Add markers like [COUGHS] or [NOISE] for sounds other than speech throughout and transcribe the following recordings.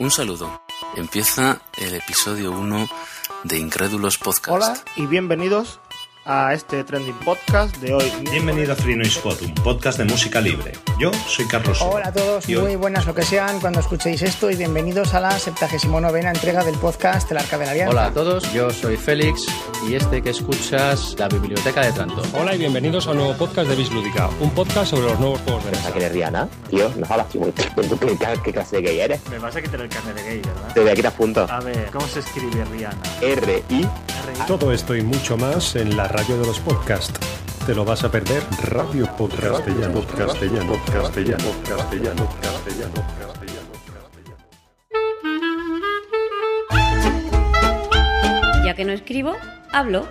Un saludo. Empieza el episodio 1 de Incrédulos Podcast. Hola y bienvenidos a este trending podcast de hoy. Bienvenido a Free Noise Pod, un podcast de música libre. Yo soy Carlos. Soto. Hola a todos, Y hoy- muy buenas lo que sean cuando escuchéis esto y bienvenidos a la 79 entrega del podcast El Arca de la Alianza. Hola a todos, yo soy Félix y este que escuchas, la Biblioteca de Tranto. Hola y bienvenidos a un nuevo podcast de Bislúdica, un podcast sobre los nuevos juegos de mesa. que eres Rihanna? Tío, no tío. [LAUGHS] ¿Tú qué, qué- qué clase de gay eres? Me vas a quitar el carnet de gay, ¿verdad? Desde aquí te apunto. A ver, ¿cómo se escribe Rihanna? R-I. Todo esto y mucho más en la radio de los podcasts. ¿Te lo vas a perder? Radio Podcast Castellano, Castellano, Castellano, Castellano, Castellano, Castellano. Ya que no escribo, hablo.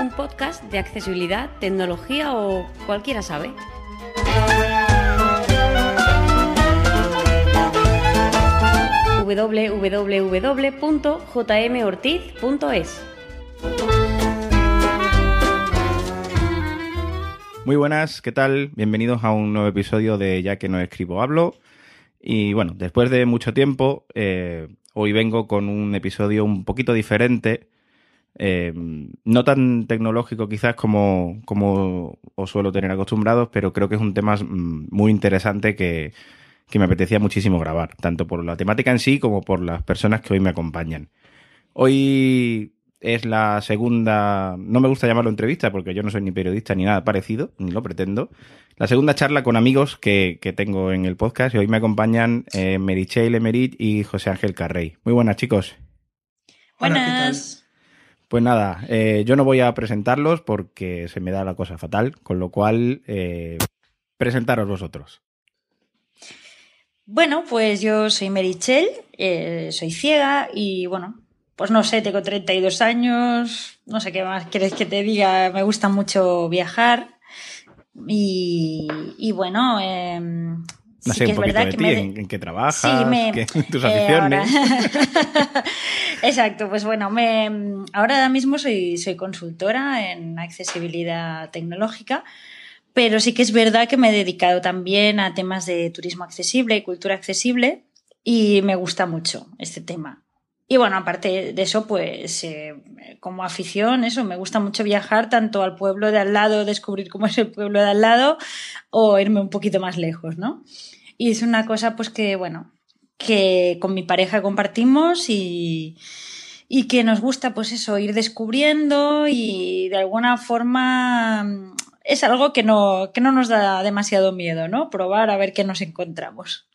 Un podcast de accesibilidad, tecnología o cualquiera sabe. www.jmortiz.es Muy buenas, ¿qué tal? Bienvenidos a un nuevo episodio de Ya que no escribo, hablo. Y bueno, después de mucho tiempo, eh, hoy vengo con un episodio un poquito diferente, eh, no tan tecnológico quizás como, como os suelo tener acostumbrados, pero creo que es un tema mm, muy interesante que, que me apetecía muchísimo grabar, tanto por la temática en sí como por las personas que hoy me acompañan. Hoy es la segunda, no me gusta llamarlo entrevista porque yo no soy ni periodista ni nada parecido, ni lo pretendo. La segunda charla con amigos que, que tengo en el podcast y hoy me acompañan eh, Merichel Emerit y José Ángel Carrey. Muy buenas chicos. Buenas. Pues nada, eh, yo no voy a presentarlos porque se me da la cosa fatal, con lo cual eh, presentaros vosotros. Bueno, pues yo soy Merichel, eh, soy ciega y bueno, pues no sé, tengo 32 años, no sé qué más quieres que te diga, me gusta mucho viajar y, y bueno, eh, No sí sé, que un es verdad de que ti, me... en, en qué trabajas, Sí, me- qué- tus eh, aficiones. ahora- [LAUGHS] Exacto, pues bueno, me, ahora mismo soy, soy consultora en accesibilidad tecnológica, pero sí que es verdad que me he dedicado también a temas de turismo accesible y cultura accesible y me gusta mucho este tema. Y bueno, aparte de eso, pues eh, como afición, eso, me gusta mucho viajar tanto al pueblo de al lado, descubrir cómo es el pueblo de al lado, o irme un poquito más lejos, ¿no? Y es una cosa, pues que, bueno, que con mi pareja compartimos y, y que nos gusta, pues eso, ir descubriendo y de alguna forma es algo que no, que no nos da demasiado miedo, ¿no? Probar a ver qué nos encontramos.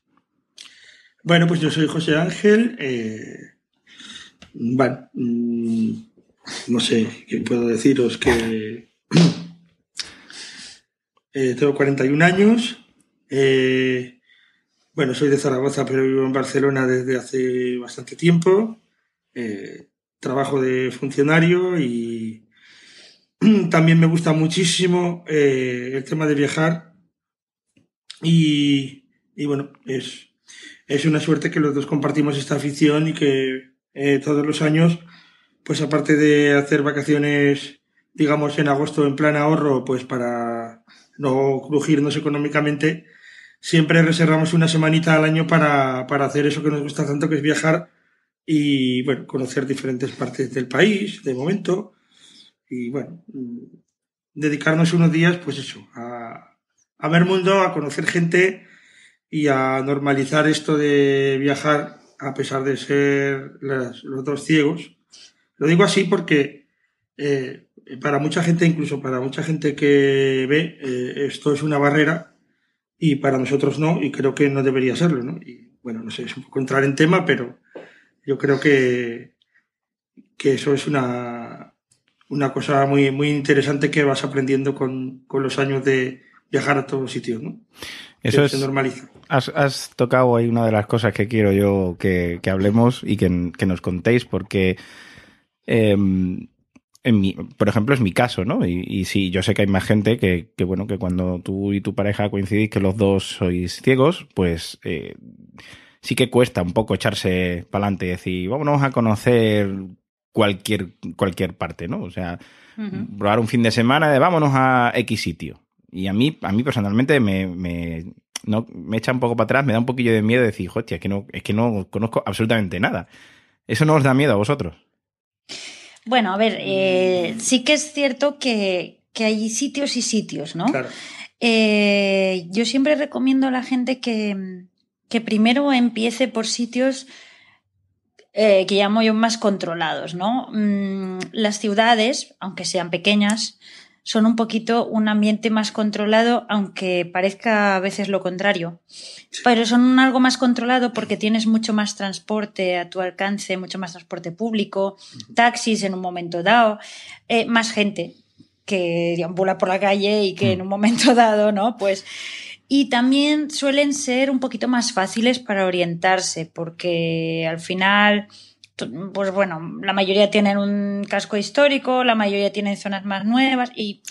Bueno, pues yo soy José Ángel. eh, bueno, mm, no sé qué puedo deciros que [CLEARS THROAT] eh, tengo 41 años. eh, bueno, soy de Zaragoza, pero vivo en Barcelona desde hace bastante tiempo. eh, trabajo de funcionario y [CLEARS THROAT] también me gusta muchísimo eh, el tema de viajar. Y, y bueno, es, es una suerte que los dos compartimos esta afición y que eh, todos los años, pues aparte de hacer vacaciones, digamos, en agosto en plan ahorro, pues para no crujirnos económicamente, siempre reservamos una semanita al año para, para hacer eso que nos gusta tanto, que es viajar y, bueno, conocer diferentes partes del país, de momento, y, bueno, mm, dedicarnos unos días, pues eso, a, a ver mundo, a conocer gente y a normalizar esto de viajar a pesar de ser las- los dos ciegos. Lo digo así porque eh, para mucha gente, incluso para mucha gente que ve, eh, esto es una barrera y para nosotros no, y creo que no debería serlo, ¿no? Y bueno, no sé, es un poco entrar en tema, pero yo creo que, que eso es una, una cosa muy, muy interesante que vas aprendiendo con, con los años de viajar a todos sitios, ¿no? Eso Que es, se normaliza. Has, has tocado ahí una de las cosas que quiero yo que, que hablemos y que, que nos contéis, porque, eh, en mi, por ejemplo, es mi caso, ¿no? Y, y sí, yo sé que hay más gente que, que, bueno, que cuando tú y tu pareja coincidís que los dos sois ciegos, pues eh, sí que cuesta un poco echarse para adelante y decir, vámonos a conocer cualquier, cualquier parte, ¿no? O sea, probar un fin de semana de vámonos a X sitio. y a mí, a mí personalmente me, me, no, me echa un poco para atrás, me da un poquillo de miedo decir, hostia, es que no, es que no conozco absolutamente nada. ¿Eso no os da miedo a vosotros? Bueno, a ver, eh, sí que es cierto que, que hay sitios y sitios, ¿no? Claro. Eh, yo siempre recomiendo a la gente que, que primero empiece por sitios eh, que llamo yo más controlados, ¿no? Mm, las ciudades, aunque sean pequeñas, son un poquito un ambiente más controlado, aunque parezca a veces lo contrario. Pero son algo más controlado porque tienes mucho más transporte a tu alcance, mucho más transporte público, taxis en un momento dado, eh, más gente que deambula por la calle y que en un momento [LAUGHS] dado, ¿no? Pues y también suelen ser un poquito más fáciles para orientarse, porque al final, pues bueno, la mayoría tienen un casco histórico, la mayoría tienen zonas más nuevas y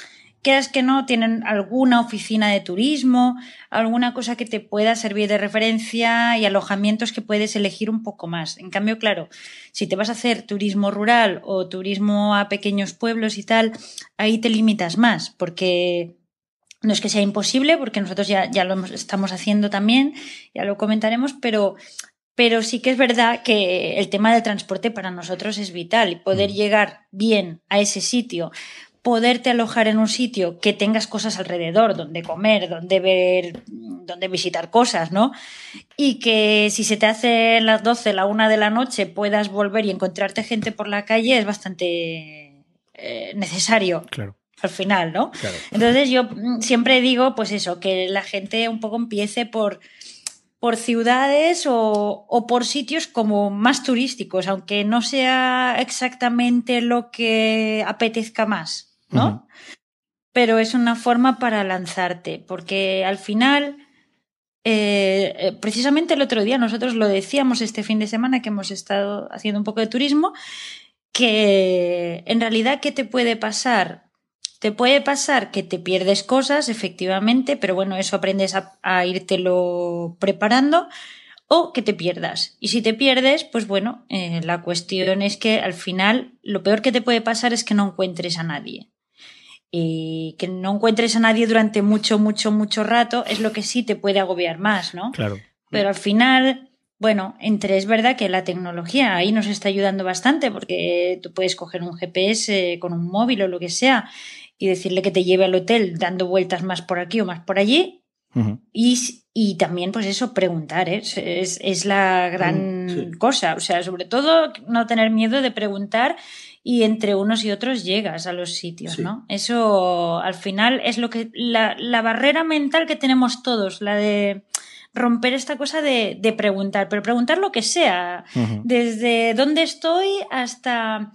quieras que no, tienen alguna oficina de turismo, alguna cosa que te pueda servir de referencia y alojamientos que puedes elegir un poco más. En cambio, claro, si te vas a hacer turismo rural o turismo a pequeños pueblos y tal, ahí te limitas más, porque no es que sea imposible, porque nosotros ya, ya lo estamos haciendo también, ya lo comentaremos, pero, pero sí que es verdad que el tema del transporte para nosotros es vital y poder llegar bien a ese sitio, poderte alojar en un sitio que tengas cosas alrededor, donde comer, donde ver, donde visitar cosas, ¿no? Y que si se te hace las 12, la 1 de la noche, puedas volver y encontrarte gente por la calle es bastante eh, necesario. Claro al final, ¿no? Entonces yo siempre digo, pues eso, que la gente un poco empiece por, por ciudades o, o, por sitios como más turísticos, aunque no sea exactamente lo que apetezca más, ¿no? Pero es una forma para lanzarte, porque al final, eh, eh, precisamente el otro día nosotros lo decíamos este fin de semana que hemos estado haciendo un poco de turismo, que en realidad, ¿qué te puede pasar? Te puede pasar que te pierdes cosas, efectivamente, pero bueno, eso aprendes a, a írtelo preparando o que te pierdas. Y si te pierdes, pues bueno, eh, la cuestión es que al final lo peor que te puede pasar es que no encuentres a nadie. Y que no encuentres a nadie durante mucho, mucho, mucho rato es lo que sí te puede agobiar más, ¿no? Claro. Pero al final, bueno, entre es verdad que la tecnología ahí nos está ayudando bastante porque tú puedes coger un GPS con un móvil o lo que sea y decirle que te lleve al hotel dando vueltas más por aquí o más por allí. y, y, también, pues eso, preguntar, ¿eh? es, es, la gran cosa. O sea, sobre todo no tener miedo de preguntar y entre unos y otros llegas a los sitios, ¿no? Eso al final es lo que. La, la, barrera mental que tenemos todos, la de romper esta cosa de, de preguntar, pero preguntar lo que sea, desde dónde estoy hasta.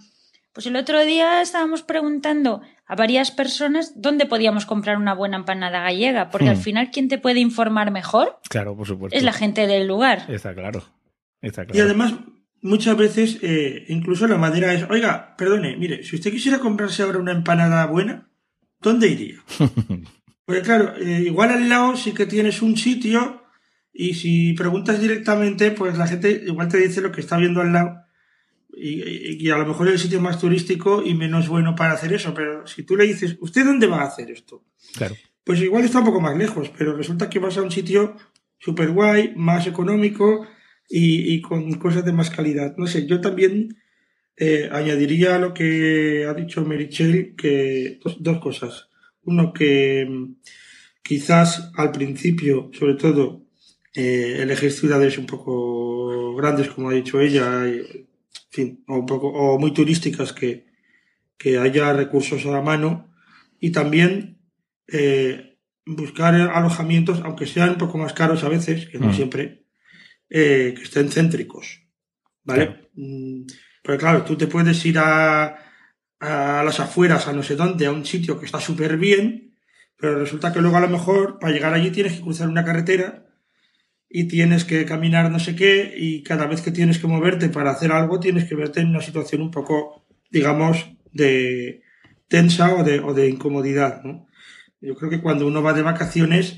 Pues el otro día estábamos preguntando a varias personas dónde podíamos comprar una buena empanada gallega, porque al final, ¿quién te puede informar mejor? Claro, por supuesto. Es la gente del lugar. Está claro. Está claro. Y además, muchas veces, eh, incluso la manera es, oiga, perdone, mire, si usted quisiera comprarse ahora una empanada buena, ¿dónde iría? [LAUGHS] Porque claro, eh, igual al lado sí que tienes un sitio y si preguntas directamente, pues la gente igual te dice lo que está viendo al lado y, y, a lo mejor es el sitio más turístico y menos bueno para hacer eso, pero si tú le dices, ¿usted dónde va a hacer esto? Claro. Pues igual está un poco más lejos, pero resulta que vas a un sitio súper guay, más económico y, y, con cosas de más calidad. No sé, yo también eh, añadiría a lo que ha dicho Merichel que dos, dos cosas. Uno, que mm, quizás al principio, sobre todo, eh, elegir ciudades un poco grandes, como ha dicho ella, fin, o, poco, o muy turísticas que, que haya recursos a la mano y también eh, buscar alojamientos, aunque sean un poco más caros a veces, que no mm. siempre, eh, que estén céntricos. ¿Vale? Claro. Mm, pero claro, tú te puedes ir a, a las afueras, a no sé dónde, a un sitio que está súper bien, pero resulta que luego a lo mejor para llegar allí tienes que cruzar una carretera y tienes que caminar no sé qué y cada vez que tienes que moverte para hacer algo tienes que verte en una situación un poco, digamos, de tensa o de, o de incomodidad, ¿no? Yo creo que cuando uno va de vacaciones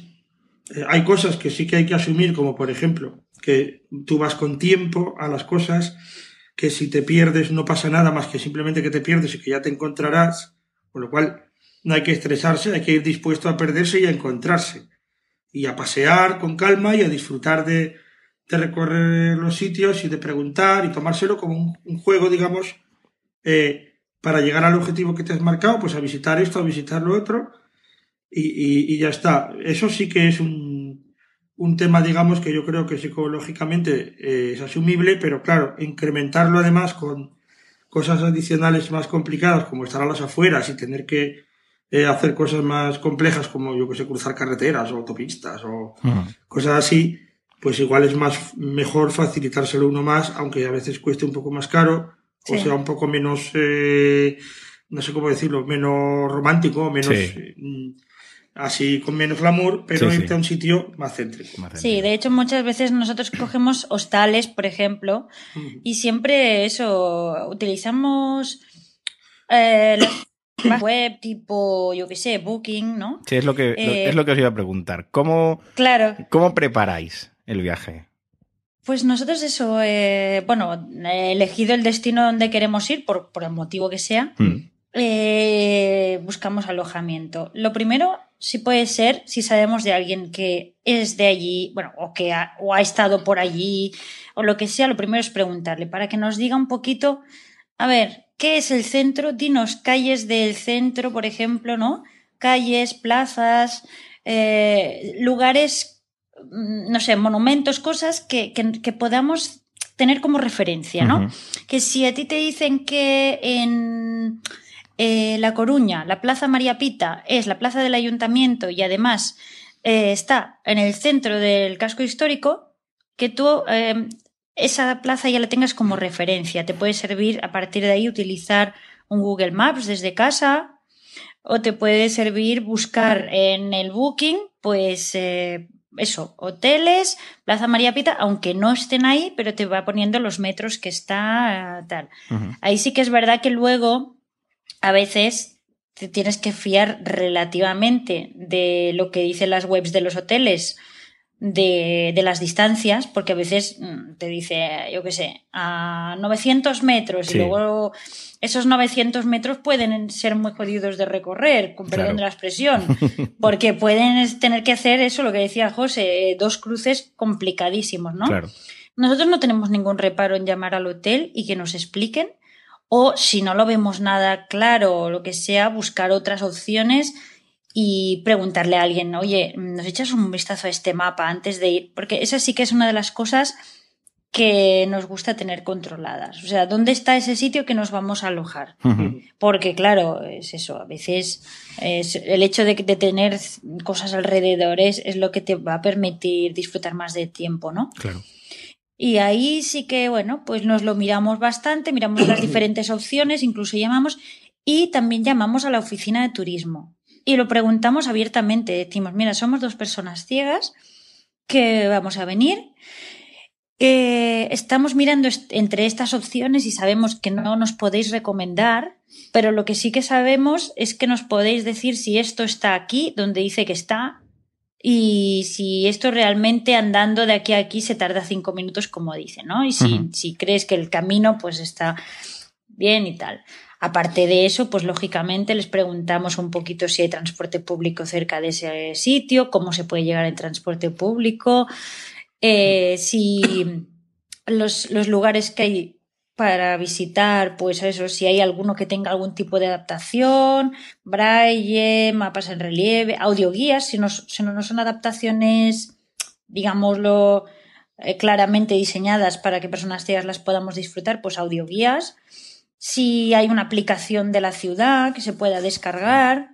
eh, hay cosas que sí que hay que asumir, como por ejemplo, que tú vas con tiempo a las cosas, que si te pierdes no pasa nada más que simplemente que te pierdes y que ya te encontrarás, con lo cual no hay que estresarse, hay que ir dispuesto a perderse y a encontrarse. Y a pasear con calma y a disfrutar de, de recorrer los sitios y de preguntar y tomárselo como un, juego, digamos, eh, para llegar al objetivo que te has marcado, pues a visitar esto, a visitar lo otro y, y, y ya está. Eso sí que es un, un tema, digamos, que yo creo que psicológicamente eh, es asumible, pero claro, incrementarlo además con cosas adicionales más complicadas como estar a las afueras y tener que eh, hacer cosas más complejas como yo que sé, cruzar carreteras o autopistas o cosas así, pues igual es más mejor facilitárselo uno más, aunque a veces cueste un poco más caro Sí. o sea un poco menos, eh, no sé cómo decirlo, menos romántico, menos Sí. mm, así con menos glamour, pero Sí, sí. irte a un sitio más céntrico. Sí, de hecho muchas veces nosotros cogemos hostales, por ejemplo, y siempre eso, utilizamos eh, las web tipo, yo qué sé, Booking, ¿no? Sí, es lo que, Eh, es lo que os iba a preguntar. ¿Cómo, Claro, cómo preparáis el viaje? pues nosotros eso, eh, bueno, he elegido el destino donde queremos ir, por, por el motivo que sea, Mm. eh, buscamos alojamiento. Lo primero, sí puede ser, si sabemos de alguien que es de allí, bueno, o que ha, o ha estado por allí, o lo que sea, lo primero es preguntarle para que nos diga un poquito, a ver, ¿qué es el centro? Dinos calles del centro, por ejemplo, ¿no? Calles, plazas, eh, lugares, mm, no sé, monumentos, cosas que, que- que podamos tener como referencia, ¿no? Que si a ti te dicen que en eh, La Coruña, la Plaza María Pita, es la plaza del ayuntamiento y además eh, está en el centro del casco histórico, que tú esa plaza ya la tengas como referencia. Te puede servir a partir de ahí utilizar un Google Maps desde casa o te puede servir buscar en el Booking, pues eh, eso, hoteles, Plaza María Pita, aunque no estén ahí, pero te va poniendo los metros que está eh, tal. Ahí sí que es verdad que luego a veces te tienes que fiar relativamente de lo que dicen las webs de los hoteles, de, de las distancias, porque a veces mm, te dice, yo qué sé, a 900 metros Sí. y luego esos 900 metros pueden ser muy jodidos de recorrer, con perdón Claro. de la expresión, [LAUGHS] porque pueden tener que hacer eso, lo que decía José, eh, dos cruces complicadísimos, ¿no? Claro. Nosotros no tenemos ningún reparo en llamar al hotel y que nos expliquen, o si no lo vemos nada claro o lo que sea, buscar otras opciones y preguntarle a alguien, oye, ¿nos echas un vistazo a este mapa antes de ir? Porque esa sí que es una de las cosas que nos gusta tener controladas. O sea, ¿dónde está ese sitio que nos vamos a alojar? Porque, claro, es eso, a veces es el hecho de, de tener cosas alrededor es, es lo que te va a permitir disfrutar más de tiempo, ¿no? Claro. Y ahí sí que, bueno, pues nos lo miramos bastante, miramos las [COUGHS] diferentes opciones, incluso llamamos y también llamamos a la oficina de turismo y lo preguntamos abiertamente. Decimos, mira, somos dos personas ciegas que vamos a venir. eh, estamos mirando est- entre estas opciones y sabemos que no nos podéis recomendar, pero lo que sí que sabemos es que nos podéis decir si esto está aquí, donde dice que está, y si esto realmente andando de aquí a aquí se tarda cinco minutos, como dice, ¿no? Y si, si crees que el camino pues está bien y tal. Aparte de eso, pues lógicamente les preguntamos un poquito si hay transporte público cerca de ese sitio, cómo se puede llegar en transporte público, eh, si los, los lugares que hay para visitar, pues eso, si hay alguno que tenga algún tipo de adaptación, braille, mapas en relieve, audioguías, si no, si no son adaptaciones, digámoslo, eh, claramente diseñadas para que personas ciegas las podamos disfrutar, pues audioguías. Si hay una aplicación de la ciudad que se pueda descargar,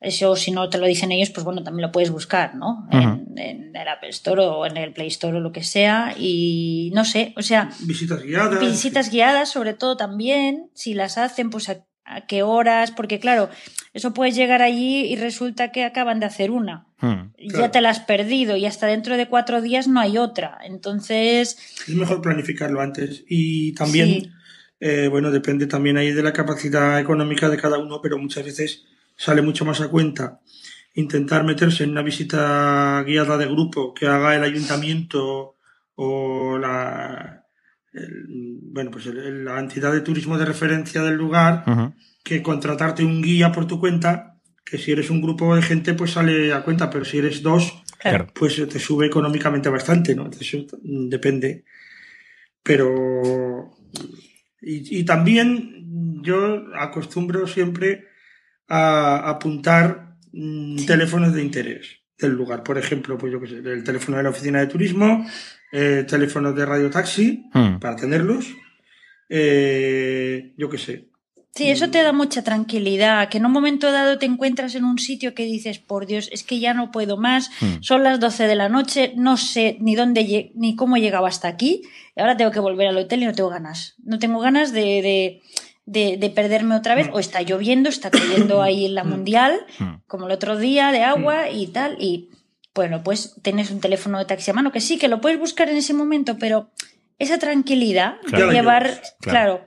eso si no te lo dicen ellos, pues bueno, también lo puedes buscar, ¿no? En, en el Apple Store o en el Play Store o lo que sea. Y no sé, o sea, Visitas guiadas. visitas guiadas sobre todo también, si las hacen, pues a, a qué horas, porque claro, eso puedes llegar allí y resulta que acaban de hacer una. Ya te la has perdido y hasta dentro de cuatro días no hay otra. Entonces, Es mejor planificarlo antes. Y también, Sí. Eh, bueno, depende también ahí de la capacidad económica de cada uno, pero muchas veces sale mucho más a cuenta intentar meterse en una visita guiada de grupo que haga el ayuntamiento o la, el- bueno, pues el- la entidad de turismo de referencia del lugar que contratarte un guía por tu cuenta que si eres un grupo de gente, pues sale a cuenta, pero si eres dos, Claro. pues te sube económicamente bastante, ¿no? Mm, depende. Pero. Y, y también yo acostumbro siempre a apuntar mm, teléfonos de interés del lugar. Por ejemplo, pues yo qué sé, el teléfono de la oficina de turismo, eh, teléfonos de radio taxi, Hmm. para tenerlos. Eh, yo qué sé. Sí, eso te da mucha tranquilidad, que en un momento dado te encuentras en un sitio que dices, por Dios, es que ya no puedo más, Hmm. son las 12 de la noche, no sé ni dónde ni cómo he llegado hasta aquí, y ahora tengo que volver al hotel y no tengo ganas. No tengo ganas de, de, de- de perderme otra vez, o está lloviendo, está cayendo [COUGHS] ahí en la mundial, como el otro día, de agua y tal, y bueno, pues tienes un teléfono de taxi a mano, que sí, que lo puedes buscar en ese momento, pero esa tranquilidad Claro. de llevar, Claro. claro,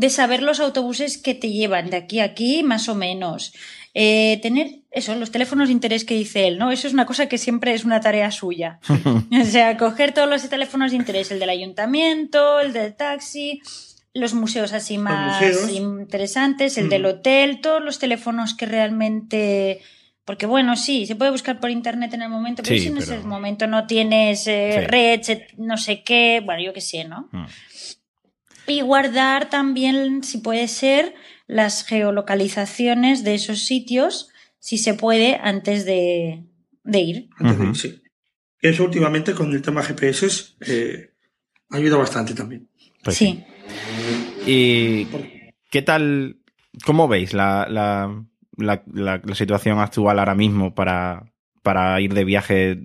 de saber los autobuses que te llevan de aquí a aquí, más o menos. Eh, tener eso, los teléfonos de interés que dice él, ¿no? Eso es una cosa que siempre es una tarea suya. [LAUGHS] o sea, coger todos los teléfonos de interés, el del ayuntamiento, el del taxi, los museos así más museos. interesantes, el Mm. del hotel, todos los teléfonos que realmente... Porque bueno, sí, se puede buscar por internet en el momento, pero Sí, si en pero- ese momento no tienes eh, Sí. red, no sé qué, bueno, yo qué sé, ¿no? Hmm. Y guardar también, si puede ser, las geolocalizaciones de esos sitios, si se puede, antes de, de ir. Antes de ir, sí. Eso últimamente con el tema GPS eh, ayuda bastante también. Pues sí. ¿Y qué tal, cómo veis la, la, la, la- la situación actual ahora mismo para, para ir de viaje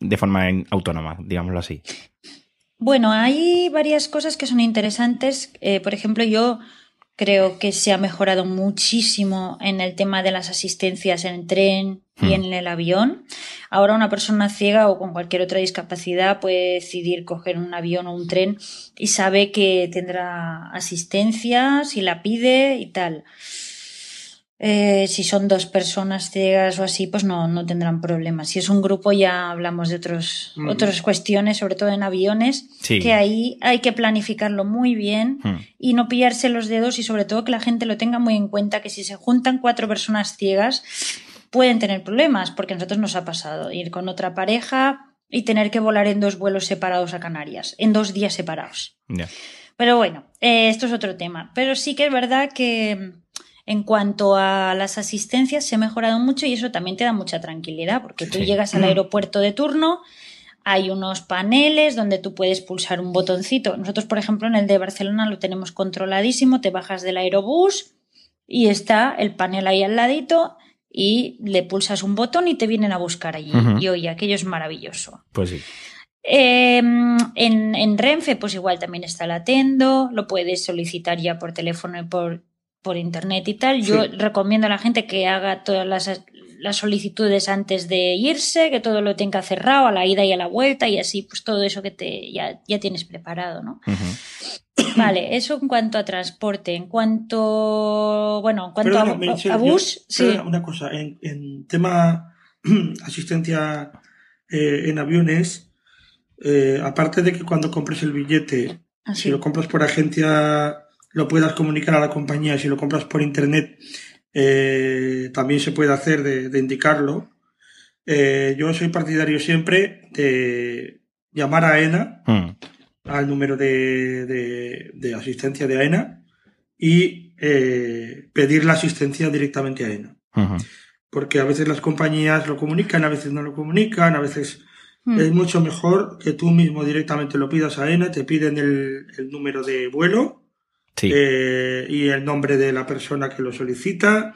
de forma autónoma, digámoslo así? Bueno, hay varias cosas que son interesantes. Eh, por ejemplo, yo creo que se ha mejorado muchísimo en el tema de las asistencias en el tren y Hmm. en el avión. Ahora una persona ciega o con cualquier otra discapacidad puede decidir coger un avión o un tren y sabe que tendrá asistencia si la pide y tal. Eh, si son dos personas ciegas o así, pues no, no tendrán problemas. Si es un grupo ya hablamos de otros, Mm. otras cuestiones, sobre todo en aviones, Sí. que ahí hay que planificarlo muy bien y no pillarse los dedos y sobre todo que la gente lo tenga muy en cuenta que si se juntan cuatro personas ciegas pueden tener problemas, porque a nosotros nos ha pasado ir con otra pareja y tener que volar en dos vuelos separados a Canarias, en dos días separados. Pero bueno, eh, esto es otro tema. Pero sí que es verdad que en cuanto a las asistencias se ha mejorado mucho y eso también te da mucha tranquilidad, porque tú Sí. llegas al aeropuerto de turno, hay unos paneles donde tú puedes pulsar un botoncito. Nosotros, por ejemplo, en el de Barcelona lo tenemos controladísimo, te bajas del aerobús y está el panel ahí al ladito y le pulsas un botón y te vienen a buscar allí. Y oye, aquello es maravilloso. Pues sí. Eh, en, en Renfe, pues igual también está el Atendo, lo puedes solicitar ya por teléfono y por, por internet y tal. Yo Sí. recomiendo a la gente que haga todas las, las solicitudes antes de irse, que todo lo tenga cerrado a la ida y a la vuelta y así, pues todo eso que te ya, ya tienes preparado, ¿no? [COUGHS] Vale, eso en cuanto a transporte. En cuanto, bueno, en cuanto Perdona, a, Meritxell, a yo- bus, sí. perdona, una cosa, en, en tema [CLEARS THROAT] asistencia eh, en aviones, eh, aparte de que cuando compres el billete, Así. si lo compras por agencia, lo puedas comunicar a la compañía, si lo compras por internet, eh, también se puede hacer de, de indicarlo. Eh, yo soy partidario siempre de llamar a AENA, Hmm. al número de, de- de asistencia de AENA, y eh, pedir la asistencia directamente a AENA. Porque a veces las compañías lo comunican, a veces no lo comunican, a veces Mm. es mucho mejor que tú mismo directamente lo pidas a AENA, te piden el, el número de vuelo Eh, y el nombre de la persona que lo solicita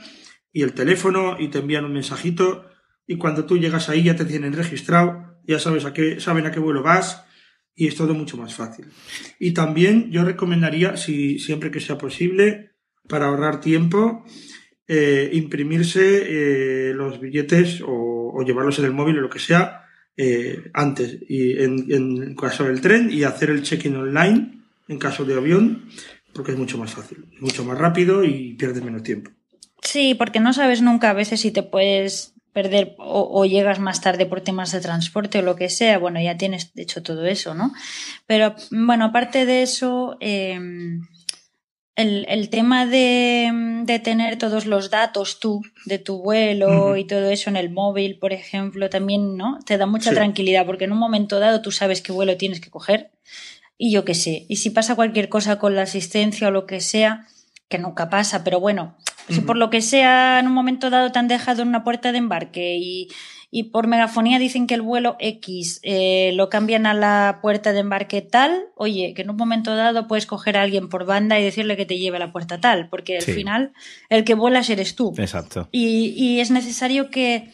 y el teléfono y te envían un mensajito y cuando tú llegas ahí ya te tienen registrado, ya sabes a qué, saben a qué vuelo vas y es todo mucho más fácil. Y también yo recomendaría, si siempre que sea posible, para ahorrar tiempo, eh, imprimirse eh, los billetes o, llevarlos en el móvil o lo que sea antes y en, en caso del tren y hacer el check-in online en caso de avión porque es mucho más fácil, mucho más rápido y pierdes menos tiempo. Sí, porque no sabes nunca a veces si te puedes perder o, o llegas más tarde por temas de transporte o lo que sea. Bueno, ya tienes hecho todo eso, ¿no? Pero bueno, aparte de eso, eh, el, el tema de, de, tener todos los datos tú, de tu vuelo uh -huh. y todo eso en el móvil, por ejemplo, también, ¿no? Te da mucha sí. tranquilidad porque en un momento dado tú sabes qué vuelo tienes que coger y yo qué sé. Y si pasa cualquier cosa con la asistencia o lo que sea, que nunca pasa, pero bueno, si por lo que sea en un momento dado te han dejado en una puerta de embarque y, y por megafonía dicen que el vuelo X eh, lo cambian a la puerta de embarque tal, oye, que en un momento dado puedes coger a alguien por banda y decirle que te lleve a la puerta tal, porque al sí. final el que vuelas eres tú. Exacto. Y, y es necesario que,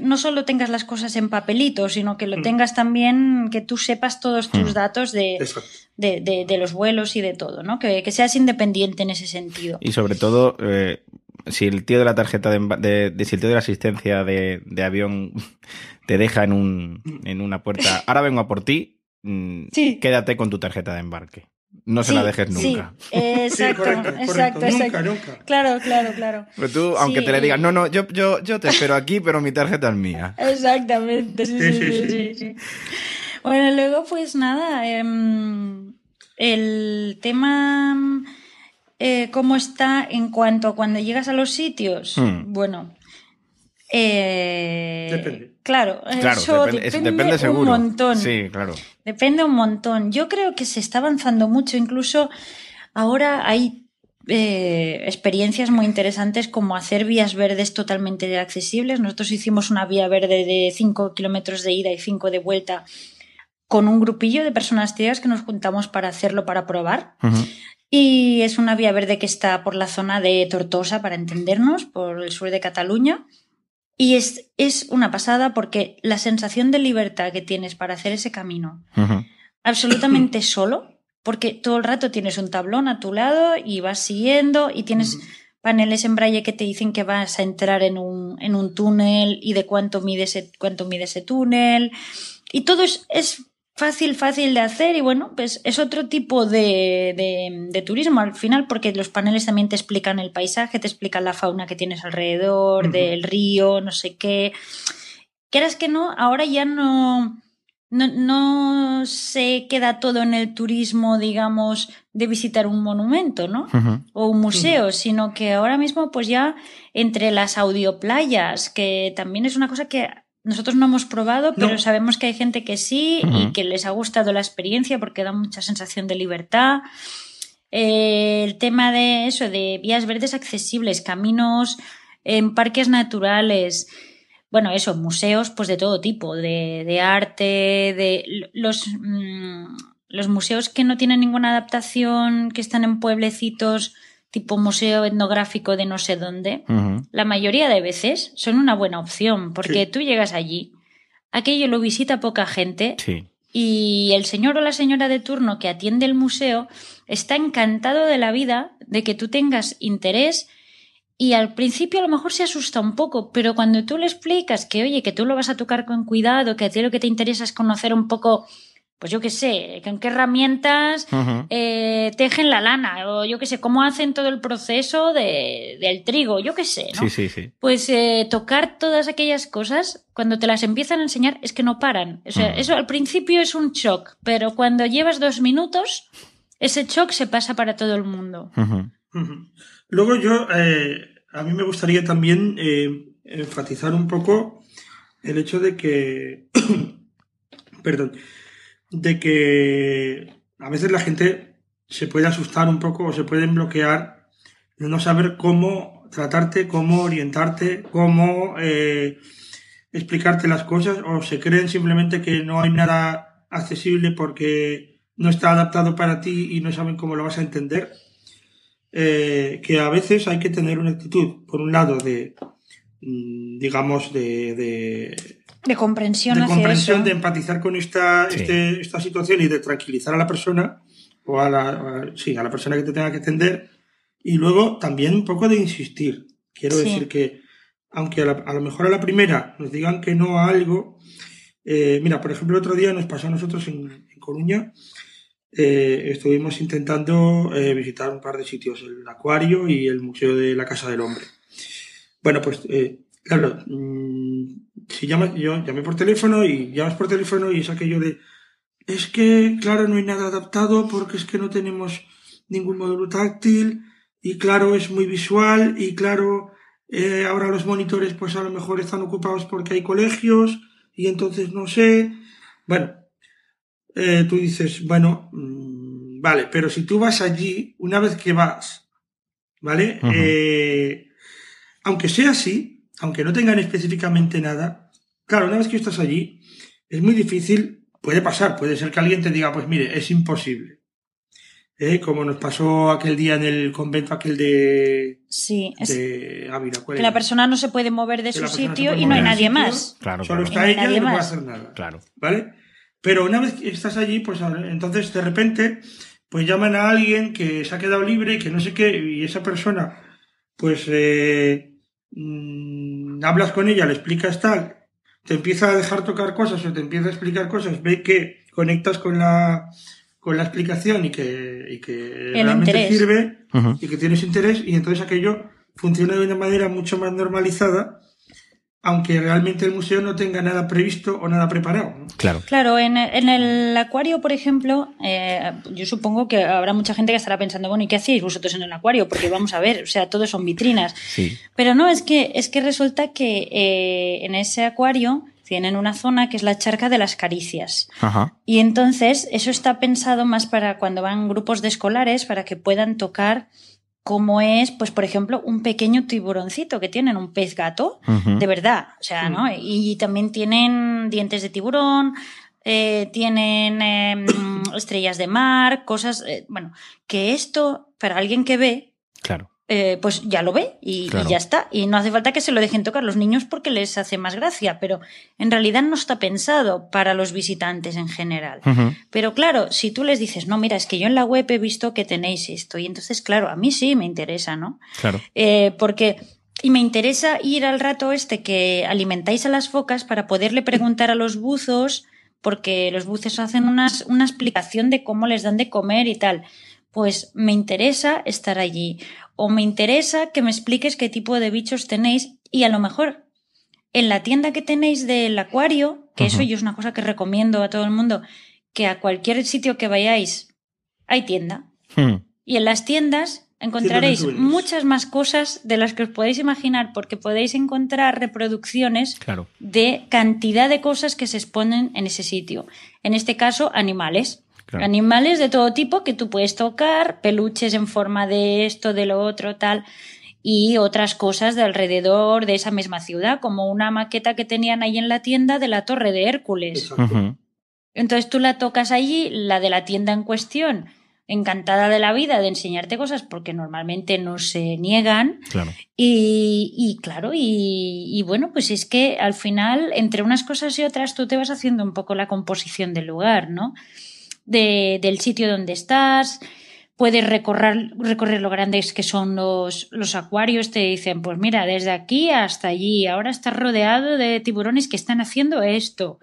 no solo tengas las cosas en papelito, sino que lo mm. tengas también, que tú sepas todos tus mm. datos de, de, de, de, los vuelos y de todo, ¿no? Que, que, seas independiente en ese sentido. Y sobre todo, eh, si el tío de la tarjeta de, de, de, si el tío de la asistencia de, de avión [LAUGHS] te deja en un en una puerta, ahora vengo a por ti, mm, sí. quédate con tu tarjeta de embarque. No se sí, la dejes nunca. [LAUGHS] Sí, exacto, correcto, exacto, correcto. exacto. Nunca, nunca. Claro, claro, claro. Pero tú, aunque te le digas, no, no, yo, yo, yo te espero aquí, pero mi tarjeta es mía. Exactamente, sí, sí, sí. sí, Bueno, luego, pues nada, eh, el tema eh, cómo está en cuanto a cuando llegas a los sitios. Hmm. Bueno. Eh, depende. Claro, claro eso depende, depende, depende seguro. un montón. Sí, claro. Depende un montón. Yo creo que se está avanzando mucho. Incluso ahora hay eh, experiencias muy interesantes como hacer vías verdes totalmente accesibles. Nosotros hicimos una vía verde de 5 kilómetros de ida y 5 de vuelta con un grupillo de personas ciegas que nos juntamos para hacerlo, para probar. Uh -huh. Y es una vía verde que está por la zona de Tortosa, para entendernos, por el sur de Cataluña. Y es, es una pasada porque la sensación de libertad que tienes para hacer ese camino, uh -huh. absolutamente [COUGHS] solo, porque todo el rato tienes un tablón a tu lado y vas siguiendo y tienes uh -huh. paneles en braille que te dicen que vas a entrar en un, en un túnel y de cuánto mide ese, cuánto mide ese túnel. Y todo es, es fácil, fácil de hacer y bueno, pues es otro tipo de, de, de, turismo al final porque los paneles también te explican el paisaje, te explican la fauna que tienes alrededor, uh -huh. del río, no sé qué. Quieras que no, ahora ya no, no, no se queda todo en el turismo, digamos, de visitar un monumento, ¿no? Uh -huh. O un museo, uh -huh. sino que ahora mismo pues ya entre las audioplayas, que también es una cosa que nosotros no hemos probado, pero no. sabemos que hay gente que sí uh -huh. y que les ha gustado la experiencia porque da mucha sensación de libertad. Eh, el tema de eso, de vías verdes accesibles, caminos en parques naturales, bueno, eso, museos, pues de todo tipo, de, de arte, de los, mmm, los museos que no tienen ninguna adaptación, que están en pueblecitos tipo museo etnográfico de no sé dónde, uh -huh. la mayoría de veces son una buena opción, porque sí. tú llegas allí, aquello lo visita poca gente sí. y el señor o la señora de turno que atiende el museo está encantado de la vida de que tú tengas interés y al principio a lo mejor se asusta un poco, pero cuando tú le explicas que, oye, que tú lo vas a tocar con cuidado, que a ti lo que te interesa es conocer un poco pues yo qué sé, con qué herramientas uh -huh. eh, tejen la lana, o yo qué sé, cómo hacen todo el proceso de, del trigo, yo qué sé, ¿no? Sí, sí, sí. Pues eh, tocar todas aquellas cosas, cuando te las empiezan a enseñar, es que no paran. O sea, uh -huh. eso al principio es un shock, pero cuando llevas dos minutos, ese shock se pasa para todo el mundo. Uh -huh. Luego yo, eh, a mí me gustaría también eh, enfatizar un poco el hecho de que, [COUGHS] perdón, de que a veces la gente se puede asustar un poco o se puede bloquear de no saber cómo tratarte, cómo orientarte, cómo eh, explicarte las cosas o se creen simplemente que no hay nada accesible porque no está adaptado para ti y no saben cómo lo vas a entender. Eh, que a veces hay que tener una actitud, por un lado, de, mm, digamos, de, de de comprensión, de, comprensión de empatizar con esta, sí. este, esta situación y de tranquilizar a la persona o a la, a, sí, a la persona que te tenga que atender y luego también un poco de insistir. Quiero sí. decir que aunque a, la, a, lo mejor a la primera nos digan que no a algo, eh, mira, por ejemplo, el otro día nos pasó a nosotros en, en Coruña, eh, estuvimos intentando eh, visitar un par de sitios, el acuario y el Museo de la Casa del Hombre. Bueno, pues eh, claro, mmm, si llamas, yo llamé por teléfono y llamas por teléfono y es aquello de, es que, claro, no hay nada adaptado porque es que no tenemos ningún módulo táctil y claro, es muy visual y claro, eh, ahora los monitores pues a lo mejor están ocupados porque hay colegios y entonces no sé. Bueno, eh, tú dices, bueno, mm, vale, pero si tú vas allí, una vez que vas, ¿vale? Eh, aunque sea así, aunque no tengan específicamente nada, claro, una vez que estás allí, es muy difícil, puede pasar, puede ser que alguien te diga, pues mire, es imposible. ¿Eh? Como nos pasó aquel día en el convento aquel de, Sí, es de Ávila. ¿cuál que era? la persona no se puede mover de Que su sitio y no hay nadie sitio, más. Claro, Solo claro. está Y no ella nadie y no puede más. hacer nada. Claro. ¿Vale? Pero una vez que estás allí, pues entonces de repente, pues llaman a alguien que se ha quedado libre y que no sé qué, y esa persona, pues eh, mm, hablas con ella, le explicas tal, te empieza a dejar tocar cosas o te empieza a explicar cosas, ve que conectas con la con la explicación y que, y que realmente interés. sirve y que tienes interés y entonces aquello funciona de una manera mucho más normalizada aunque realmente el museo no tenga nada previsto o nada preparado. ¿no? Claro. Claro, en, en el acuario, por ejemplo, eh, yo supongo que habrá mucha gente que estará pensando, bueno, ¿y qué hacéis vosotros en el acuario? Porque vamos a ver, o sea, todos son vitrinas. Sí. Pero no, es que, es que resulta que eh, en ese acuario tienen una zona que es la charca de las caricias. Ajá. Y entonces eso está pensado más para cuando van grupos de escolares, para que puedan tocar cómo es, pues por ejemplo, un pequeño tiburoncito que tienen, un pez gato, de verdad, o sea, ¿no? Y también tienen dientes de tiburón, eh, tienen eh, [COUGHS] estrellas de mar, cosas, eh, bueno, que esto, para alguien que ve, Claro. Eh, pues ya lo ve y, ya está. Y no hace falta que se lo dejen tocar los niños porque les hace más gracia, pero en realidad no está pensado para los visitantes en general. Pero claro, si tú les dices, no, mira, es que yo en la web he visto que tenéis esto, y entonces, claro, a mí sí me interesa, ¿no? Claro. Eh, porque, y me interesa ir al rato este que alimentáis a las focas para poderle preguntar a los buzos, porque los buzos hacen unas, una explicación de cómo les dan de comer y tal. Pues me interesa estar allí. O me interesa que me expliques qué tipo de bichos tenéis y a lo mejor en la tienda que tenéis del acuario, que eso yo es una cosa que recomiendo a todo el mundo, que a cualquier sitio que vayáis hay tienda. Hmm. Y en las tiendas encontraréis muchas más cosas de las que os podéis imaginar, porque podéis encontrar reproducciones Claro. de cantidad de cosas que se exponen en ese sitio. En este caso, animales. Claro. Animales de todo tipo que tú puedes tocar, peluches en forma de esto, de lo otro, tal, y otras cosas de alrededor de esa misma ciudad, como una maqueta que tenían ahí en la tienda de la Torre de Hércules. Entonces tú la tocas allí, la de la tienda en cuestión, encantada de la vida de enseñarte cosas porque normalmente no se niegan. Claro. Y, y claro, y, y bueno, pues es que al final, entre unas cosas y otras, tú te vas haciendo un poco la composición del lugar, ¿no? De, del sitio donde estás. Puedes recorrer, recorrer lo grandes que son los, los acuarios. Te dicen, pues mira, desde aquí hasta allí. Ahora estás rodeado de tiburones que están haciendo esto.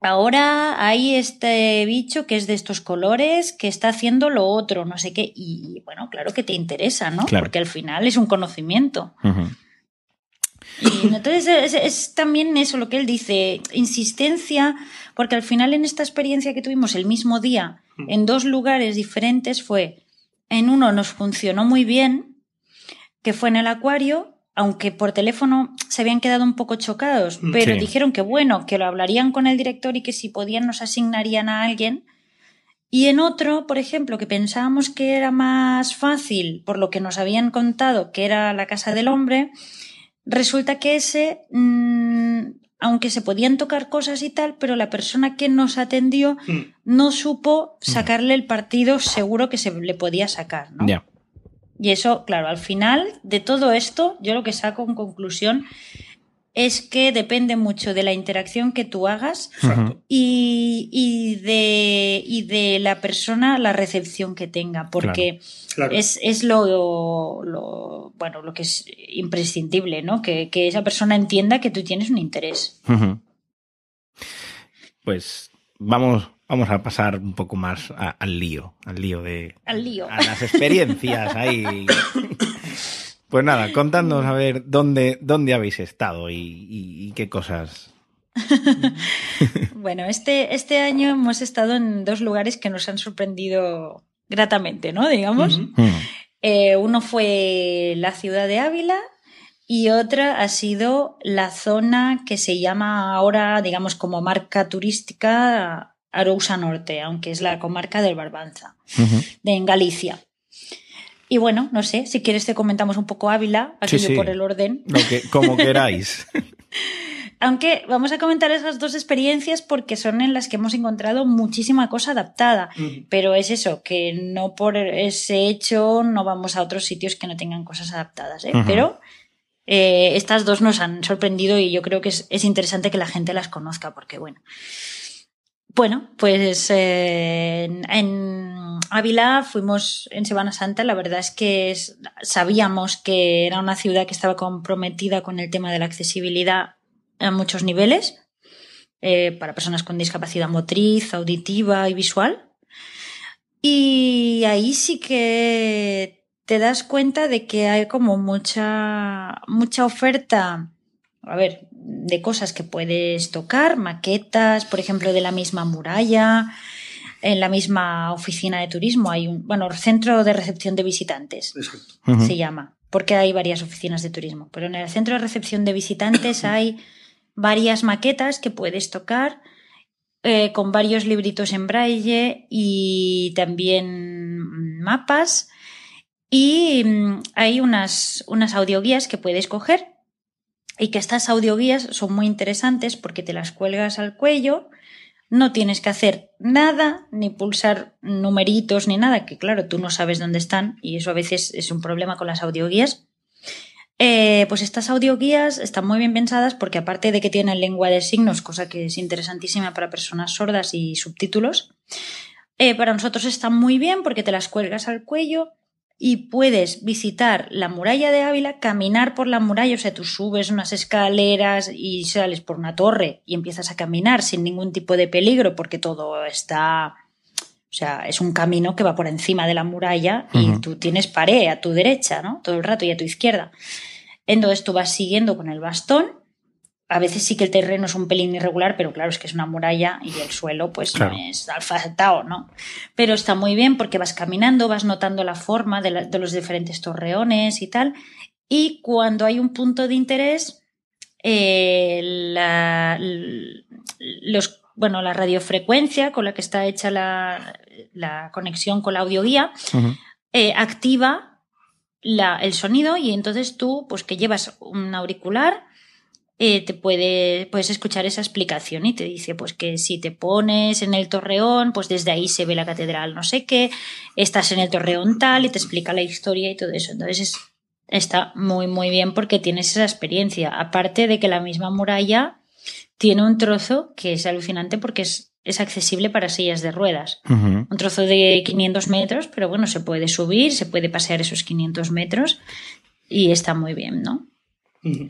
Ahora hay este bicho que es de estos colores que está haciendo lo otro, no sé qué. Y bueno, claro que te interesa, ¿no? Claro. Porque al final es un conocimiento. Entonces es, es también eso lo que él dice, insistencia, porque al final en esta experiencia que tuvimos el mismo día, en dos lugares diferentes, fue, en uno nos funcionó muy bien, que fue en el acuario, aunque por teléfono se habían quedado un poco chocados, Mm, pero sí. dijeron que bueno, que lo hablarían con el director y que si podían nos asignarían a alguien. Y en otro, por ejemplo, que pensábamos que era más fácil, por lo que nos habían contado, que era la casa del hombre, resulta que ese, mm, aunque se podían tocar cosas y tal, pero la persona que nos atendió Mm. no supo sacarle el partido seguro que se le podía sacar, ¿no? Ya. Y eso, claro, al final de todo esto, yo lo que saco en conclusión es que depende mucho de la interacción que tú hagas y, y de, y de la persona, la recepción que tenga, porque Claro. es, es lo, lo- bueno, lo que es imprescindible, ¿no? Que, que esa persona entienda que tú tienes un interés. Pues vamos, vamos a pasar un poco más a- al lío, al lío de Al lío. a las experiencias ahí. [LAUGHS] Pues nada, contadnos a ver dónde, dónde habéis estado y, y- y qué cosas. [LAUGHS] Bueno, este, este año hemos estado en dos lugares que nos han sorprendido gratamente, ¿no? Digamos. Eh, uno fue la ciudad de Ávila y otra ha sido la zona que se llama ahora, digamos, como marca turística Arousa Norte, aunque es la comarca del Barbanza, de en Galicia. Y bueno, no sé, si quieres te comentamos un poco Ávila, aquí Sí, sí. por el orden. Lo que, como queráis. [LAUGHS] [LAUGHS] Aunque vamos a comentar esas dos experiencias porque son en las que hemos encontrado muchísima cosa adaptada. Pero es eso, que no por ese hecho no vamos a otros sitios que no tengan cosas adaptadas. ¿eh? Pero eh, estas dos nos han sorprendido y yo creo que es, es interesante que la gente las conozca porque, bueno. Bueno, pues eh, en, Ávila fuimos en Semana Santa. La verdad es que sabíamos que era una ciudad que estaba comprometida con el tema de la accesibilidad a muchos niveles, eh, para personas con discapacidad motriz, auditiva y visual. Y ahí sí que te das cuenta de que hay como mucha, mucha oferta, a ver, de cosas que puedes tocar, maquetas, por ejemplo, de la misma muralla. En la misma oficina de turismo hay un, bueno, centro de recepción de visitantes Exacto. se llama, porque hay varias oficinas de turismo. Pero en el centro de recepción de visitantes [COUGHS] hay varias maquetas que puedes tocar eh, con varios libritos en braille y también mapas. Y mm, hay unas, unas audioguías que puedes coger y que estas audioguías son muy interesantes porque te las cuelgas al cuello, no tienes que hacer nada, ni pulsar numeritos ni nada, que claro, tú no sabes dónde están y eso a veces es un problema con las audioguías. Eh, pues estas audioguías están muy bien pensadas porque aparte de que tienen lengua de signos, cosa que es interesantísima para personas sordas y subtítulos, eh, para nosotros están muy bien porque te las cuelgas al cuello y puedes visitar la muralla de Ávila, caminar por la muralla, o sea, tú subes unas escaleras y sales por una torre y empiezas a caminar sin ningún tipo de peligro porque todo está, o sea, es un camino que va por encima de la muralla y tú tienes pared a tu derecha, ¿no? Todo el rato y a tu izquierda. Entonces tú vas siguiendo con el bastón. A veces sí que el terreno es un pelín irregular, pero claro, es que es una muralla y el suelo pues Claro. no es alfaltado, ¿no? Pero está muy bien porque vas caminando, vas notando la forma de, la- de los diferentes torreones y tal. Y cuando hay un punto de interés, eh, la, los, bueno, la radiofrecuencia con la que está hecha la, la conexión con la audioguía eh, activa la- el sonido y entonces tú, pues que llevas un auricular, eh, te puede, puedes escuchar esa explicación y te dice pues que si te pones en el torreón, pues desde ahí se ve la catedral no sé qué, estás en el torreón tal y te explica la historia y todo eso. Entonces es- está muy muy bien porque tienes esa experiencia. Aparte de que la misma muralla tiene un trozo que es alucinante porque es, es accesible para sillas de ruedas un trozo de 500 metros, pero bueno, se puede subir, se puede pasear esos 500 metros y está muy bien, ¿no?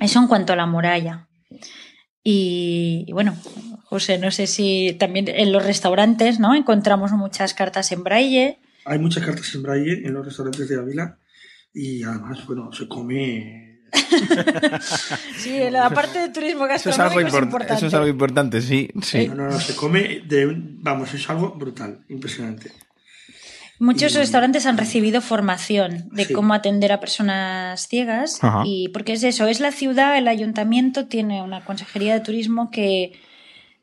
Eso en cuanto a la muralla. Y, y bueno, José, no sé si también en los restaurantes, ¿no? Encontramos muchas cartas en braille. Hay muchas cartas en braille en los restaurantes de Ávila y además, bueno, se come. [LAUGHS] Sí, la parte de turismo Eso es, algo gastronómico es, import- importante. eso es algo importante, sí. sí. No, no, no, se come de un- Vamos, es algo brutal, impresionante. Muchos restaurantes han recibido formación de Sí. cómo atender a personas ciegas Ajá. y porque es eso, es la ciudad, el ayuntamiento tiene una consejería de turismo que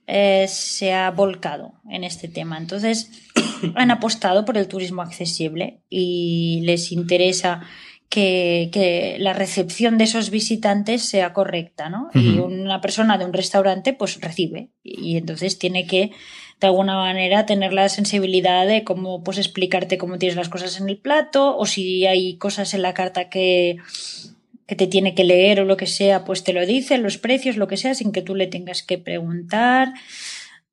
eh, se ha volcado en este tema. Entonces [COUGHS] han apostado por el turismo accesible y les interesa que, que la recepción de esos visitantes sea correcta, ¿no? Y una persona de un restaurante pues recibe y entonces tiene que de alguna manera tener la sensibilidad de cómo pues explicarte cómo tienes las cosas en el plato o si hay cosas en la carta que que te tiene que leer o lo que sea, pues te lo dice, los precios, lo que sea, sin que tú le tengas que preguntar.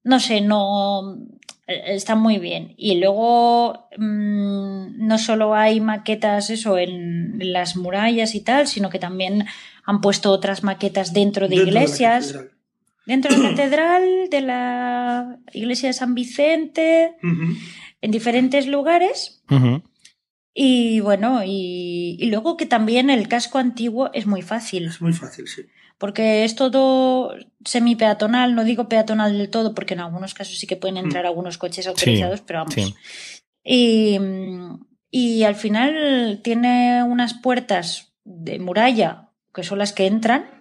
No sé, no eh, está muy bien. Y luego mm, no solo hay maquetas eso en las murallas y tal, sino que también han puesto otras maquetas dentro de Dentro iglesias. Dentro de la catedral, de la iglesia de San Vicente, en diferentes lugares. Y bueno, y, y luego que también el casco antiguo es muy fácil. Es muy fácil, sí. Porque es todo semi-peatonal, no digo peatonal del todo, porque en algunos casos sí que pueden entrar algunos coches autorizados, pero vamos, sí. Y, y al final tiene unas puertas de muralla que son las que entran.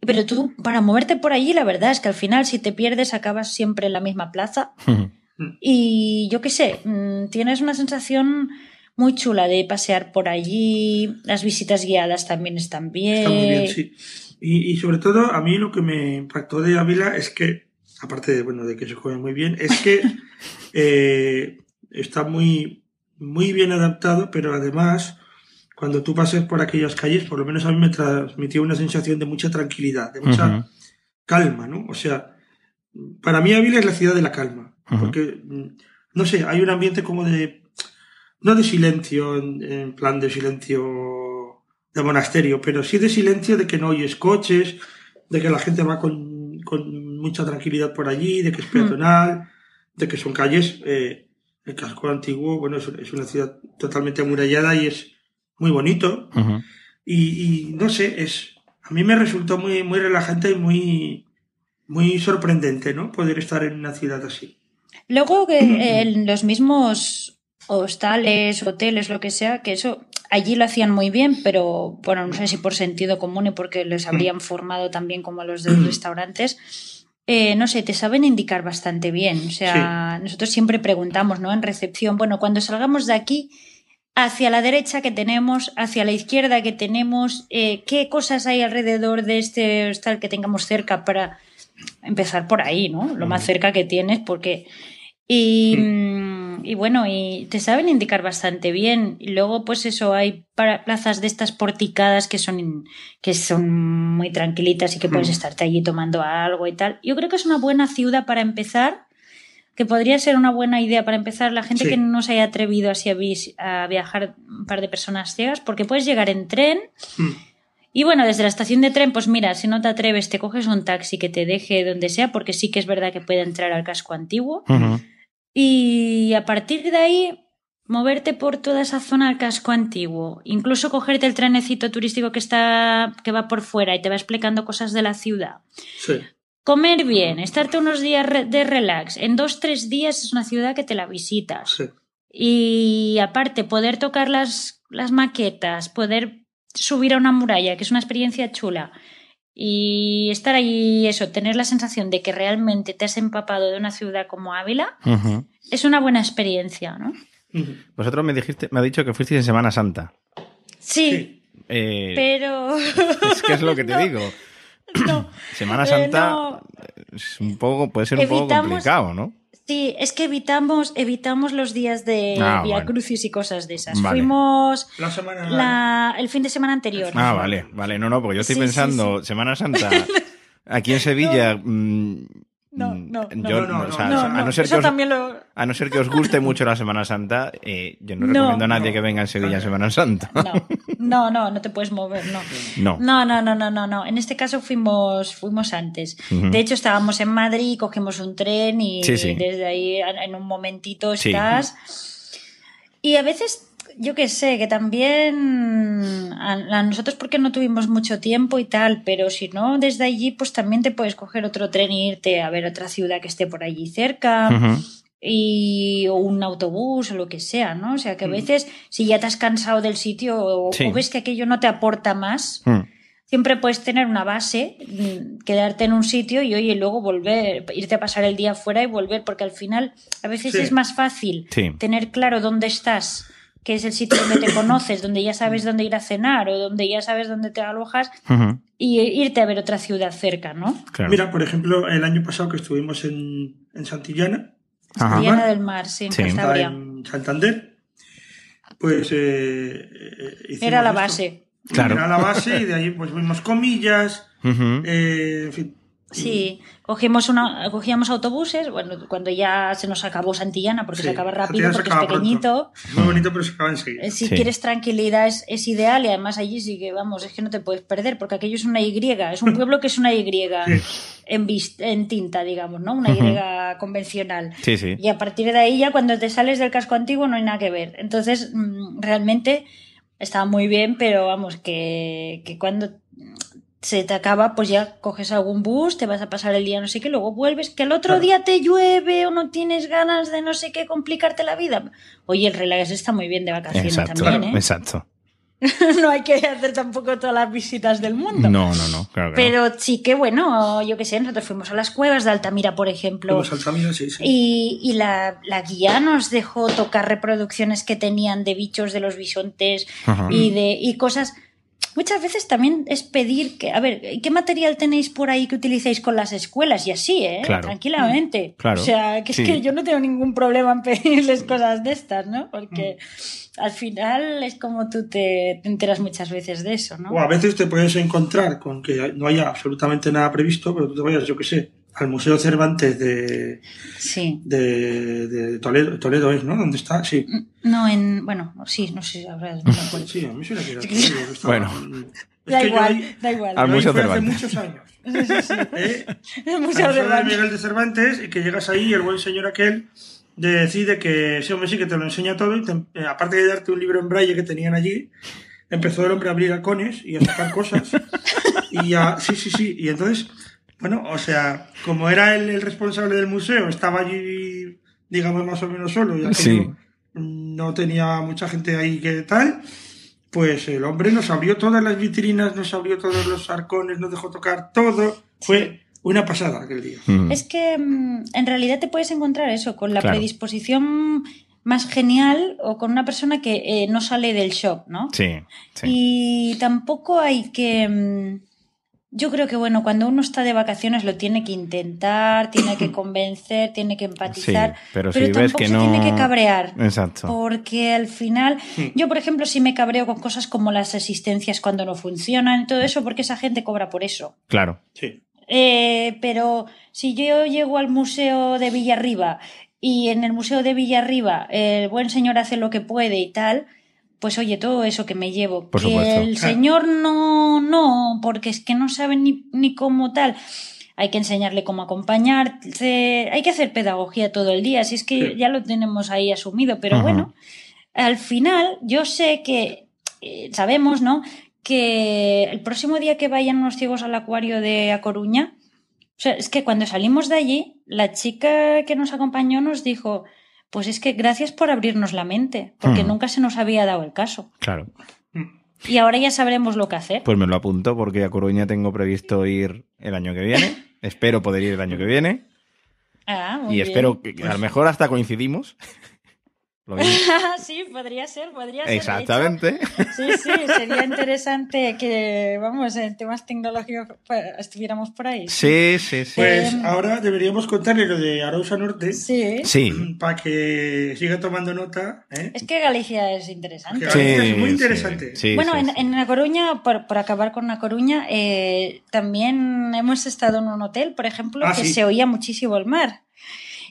Pero tú, para moverte por allí, la verdad es que al final, si te pierdes, acabas siempre en la misma plaza. [LAUGHS] Y yo qué sé, mm, tienes una sensación muy chula de pasear por allí. Las visitas guiadas también están bien. Está muy bien, sí. Y, y sobre todo, a mí lo que me impactó de Ávila es que, aparte de, bueno, de que se come muy bien, es que [LAUGHS] eh, está muy, muy bien adaptado, pero además, cuando tú pases por aquellas calles, por lo menos a mí me transmitió una sensación de mucha tranquilidad, de mucha calma, ¿no? O sea, para mí Ávila es la ciudad de la calma, porque, mm, no sé, hay un ambiente como de, no de silencio, en, en plan de silencio de monasterio, pero sí de silencio de que no oyes coches, de que la gente va con, con mucha tranquilidad por allí, de que es peatonal, de que son calles, eh, el casco antiguo, bueno, es, es una ciudad totalmente amurallada y es muy bonito. Ujú. Y, y no sé, es a mí me resultó muy, muy relajante y muy, muy sorprendente, ¿no? Poder estar en una ciudad así. Luego que [CLEARS THROAT] en los mismos hostales, hoteles, lo que sea, que eso allí lo hacían muy bien, pero bueno, no sé si por sentido común y porque les habrían formado también como a los de los [CLEARS THROAT] restaurantes. eh, no sé, te saben indicar bastante bien. O sea, nosotros siempre preguntamos, ¿no? En recepción, bueno, cuando salgamos de aquí, hacia la derecha que tenemos, hacia la izquierda que tenemos, eh, qué cosas hay alrededor de este hostal que tengamos cerca para empezar por ahí, ¿no? Lo más cerca que tienes, porque... Y, mm, y bueno, y te saben indicar bastante bien. Y luego, pues eso, hay para- plazas de estas porticadas que son, que son muy tranquilitas y que puedes Mm. estarte allí tomando algo y tal. Yo creo que es una buena ciudad para empezar, que podría ser una buena idea para empezar la gente Sí. que no se haya atrevido así a, viajar un par de personas ciegas, porque puedes llegar en tren. Mm. Y bueno, desde la estación de tren, pues mira, si no te atreves, te coges un taxi que te deje donde sea, porque sí que es verdad que puede entrar al casco antiguo. Y a partir de ahí, moverte por toda esa zona del casco antiguo, incluso cogerte el trenecito turístico que está, que va por fuera y te va explicando cosas de la ciudad. Sí. Comer bien, estarte unos días re- de relax. En dos, tres días es una ciudad que te la visitas. Sí. Y aparte, poder tocar las, las maquetas, poder subir a una muralla, que es una experiencia chula. Y estar ahí, eso, tener la sensación de que realmente te has empapado de una ciudad como Ávila, es una buena experiencia, ¿no? Vosotros me dijiste, me ha dicho que fuisteis en Semana Santa. Sí, Eh, pero. Es que es lo que te [LAUGHS] No, digo. No. [COUGHS] Semana Eh, Santa no. es un poco, puede ser un poco complicado, ¿no? Sí, es que evitamos, evitamos los días de Ah, Via bueno. Crucis y cosas de esas. Vale. Fuimos La semana. la- el fin de semana anterior. Ah, vale, vale. No, no, porque yo estoy Sí, sí, pensando, Semana Santa, [LAUGHS] aquí en Sevilla. No, mm, no, no. yo, No, no, o sea, no, a, no, ser que Eso os, también lo. a no ser que os guste mucho la Semana Santa, eh, yo no No. recomiendo a nadie No. que venga en Sevilla en Semana Santa. No, no, no, no te puedes mover, no. No. No, no, no, no, no, no. En este caso fuimos, fuimos antes. De hecho, estábamos en Madrid, cogimos un tren y Sí, sí. desde ahí en un momentito Sí. estás. Y a veces, yo qué sé, que también a, a nosotros porque no tuvimos mucho tiempo y tal, pero si no, desde allí pues también te puedes coger otro tren e irte a ver otra ciudad que esté por allí cerca y o un autobús o lo que sea, ¿no? O sea que a veces si ya te has cansado del sitio o, Sí. o ves que aquello no te aporta más, Mm. siempre puedes tener una base, mm, quedarte en un sitio y oye, luego volver, irte a pasar el día fuera y volver, porque al final a veces Sí. es más fácil Sí. tener claro dónde estás, que es el sitio donde te conoces, donde ya sabes dónde ir a cenar o donde ya sabes dónde te alojas y irte a ver otra ciudad cerca, ¿no? Claro. Mira, por ejemplo, el año pasado que estuvimos en, en Santillana, Ajá. Viana del Mar, sí, en Sí. está Cantabria. en Santander, pues eh, eh, Era la esto. base. Claro. Era la base y de ahí pues vimos comillas, eh, en fin. Sí, cogimos una, cogíamos autobuses, bueno, cuando ya se nos acabó Santillana, porque Sí, se acaba rápido, se porque es pequeñito. pronto. Muy bonito, pero se acaba enseguida. Eh, Si Sí. quieres tranquilidad es, es ideal y además allí sí que, vamos, es que no te puedes perder, porque aquello es una Y, es un pueblo que es una Y [LAUGHS] en tinta, digamos, ¿no? Una Y convencional. Sí, sí. Y a partir de ahí ya cuando te sales del casco antiguo no hay nada que ver. Entonces, mm, realmente estaba muy bien, pero vamos, que, que cuando se te acaba, pues ya coges algún bus, te vas a pasar el día no sé qué, luego vuelves, que el otro día te llueve o no tienes ganas de no sé qué complicarte la vida. Oye, el relax está muy bien de vacaciones Exacto, también, ¿eh? exacto. [LAUGHS] no hay que hacer tampoco todas las visitas del mundo. No, no, no, claro que no. Pero sí que bueno, yo qué sé, nosotros fuimos a las cuevas de Altamira, por ejemplo. Fuimos a Altamira, sí, sí. Y, y la, la guía nos dejó tocar reproducciones que tenían de bichos de los bisontes Ajá. y de y cosas. Muchas veces también es pedir que, a ver, ¿qué material tenéis por ahí que utilicéis con las escuelas? Y así, ¿eh? Claro. Tranquilamente. Claro. O sea, que es Sí. que yo no tengo ningún problema en pedirles cosas de estas, ¿no? Porque al final es como tú te, te enteras muchas veces de eso, ¿no? O a veces te puedes encontrar con que no haya absolutamente nada previsto, pero tú te vayas, yo qué sé, al Museo Cervantes de, Sí. de, de Toledo, Toledo es, ¿no? ¿Dónde está? Sí. No, en. Bueno, sí, no sé, ahora no me. [LAUGHS] Sí, a mí estaba- Bueno. Es Da yo igual, ahí- da igual. Al Museo fui hace Cervantes. muchos años. [LAUGHS] Sí, sí, sí. ¿eh? [LAUGHS] El Museo Cervantes. Miguel de Cervantes y que llegas ahí y el buen señor aquel decide que ese hombre sí que te lo enseña todo y te- eh, aparte de darte un libro en braille que tenían allí, empezó el hombre a abrir halcones y a sacar cosas. y ya, sí, sí, sí. Y entonces, bueno, o sea, como era el responsable del museo, estaba allí, digamos, más o menos solo y aquello Sí. no tenía mucha gente ahí que tal. Pues el hombre nos abrió todas las vitrinas, nos abrió todos los arcones, nos dejó tocar todo. Fue una pasada aquel día. Mm. Es que mm, en realidad te puedes encontrar eso, con la Claro. predisposición más genial o con una persona que eh, no sale del shock, ¿no? Sí, sí. Y tampoco hay que... Yo creo que, bueno, cuando uno está de vacaciones lo tiene que intentar, tiene que [CLEARS THROAT] convencer, tiene que empatizar, Sí, pero si ves tampoco que se no- tiene que cabrear. Exacto. Porque al final, yo por ejemplo sí me cabreo con cosas como las asistencias cuando no funcionan y todo eso, porque esa gente cobra por eso. Claro. Sí. Eh, pero si yo llego al museo de Villarriba y en el museo de Villarriba el buen señor hace lo que puede y tal, pues oye, todo eso que me llevo. Por que supuesto. el [LAUGHS] señor no, no, porque es que no sabe ni, ni cómo tal. Hay que enseñarle cómo acompañarse, hay que hacer pedagogía todo el día, si es que Sí. ya lo tenemos ahí asumido, pero bueno, al final yo sé que eh, sabemos, ¿no? Que el próximo día que vayan unos ciegos al acuario de A Coruña, o sea, es que cuando salimos de allí, la chica que nos acompañó nos dijo, pues es que gracias por abrirnos la mente, porque nunca se nos había dado el caso. Claro. Y ahora ya sabremos lo que hacer. Pues me lo apunto porque a Coruña tengo previsto ir el año que viene. Espero poder ir el año que viene. Ah, muy y bien. espero que a lo mejor hasta coincidimos. Lo [LAUGHS] sí, podría ser, podría ser. Exactamente. Sí, sí, sería interesante que, vamos, en temas tecnológicos pues, estuviéramos por ahí. Sí, sí, sí. Pues Em, ahora deberíamos contarle lo de Arousa Norte. Sí. Sí. [CLEARS THROAT] Para que siga tomando nota. ¿eh? Es que Galicia es interesante. Galicia es muy interesante. sí, bueno, sí, en, sí. en La Coruña, por, por acabar con La Coruña, eh, también hemos estado en un hotel, por ejemplo, Ah, que sí. se oía muchísimo el mar.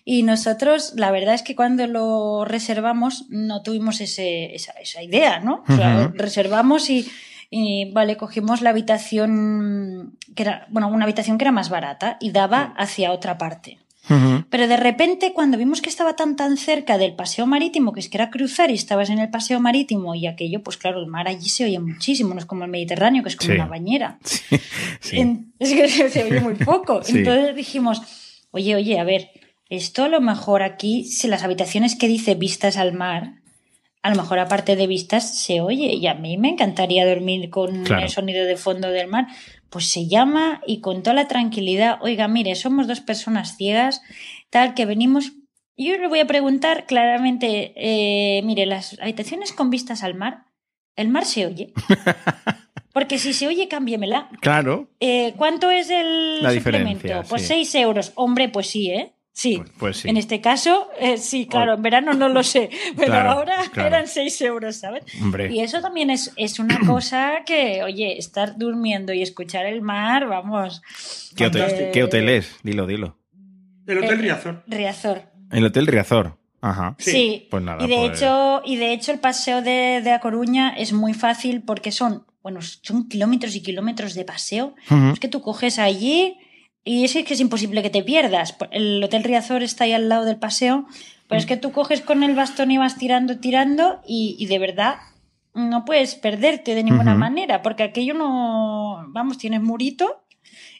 Y nosotros, la verdad es que cuando lo reservamos no tuvimos ese, esa, esa idea, ¿no? O sea, reservamos y, y, vale, cogimos la habitación que era, bueno, una habitación que era más barata y daba hacia otra parte. Pero de repente, cuando vimos que estaba tan tan cerca del paseo marítimo, que es que era cruzar y estabas en el paseo marítimo y aquello, pues claro, el mar allí se oye muchísimo, no es como el Mediterráneo, que es como Sí. una bañera. [LAUGHS] Sí. En- es que se oye muy poco. [LAUGHS] Entonces dijimos, oye, oye, a ver, esto a lo mejor aquí, si las habitaciones que dice vistas al mar, a lo mejor aparte de vistas se oye. Y a mí me encantaría dormir con Claro. el sonido de fondo del mar. Pues se llama y con toda la tranquilidad, oiga, mire, somos dos personas ciegas, tal, que venimos. Yo le voy a preguntar claramente, eh, mire, las habitaciones con vistas al mar, el mar se oye. [LAUGHS] Porque si se oye, cámbiemela. Claro. Eh, ¿Cuánto es el La suplemento? Pues sí. 6 euros. Hombre, pues sí, ¿eh? Sí. Pues sí. En este caso, eh, sí, claro, en verano no lo sé, [LAUGHS] pero Claro, ahora claro. eran 6 euros, ¿sabes? Hombre. Y eso también es, es una [CLEARS THROAT] cosa que, oye, estar durmiendo y escuchar el mar, vamos. ¿Qué hotel, Fantástico. ¿Qué hotel es? Dilo, dilo. El Hotel Eh, Riazor. Riazor. El Hotel Riazor. Ajá. Sí. Pues nada. y de pues- hecho, y de hecho el paseo de, de A Coruña es muy fácil porque son, bueno, son kilómetros y kilómetros de paseo. Es que tú coges allí y es que es imposible que te pierdas. El Hotel Riazor está ahí al lado del paseo, pero es que tú coges con el bastón y vas tirando, tirando y, y de verdad no puedes perderte de ninguna manera, porque aquello no, vamos, tienes murito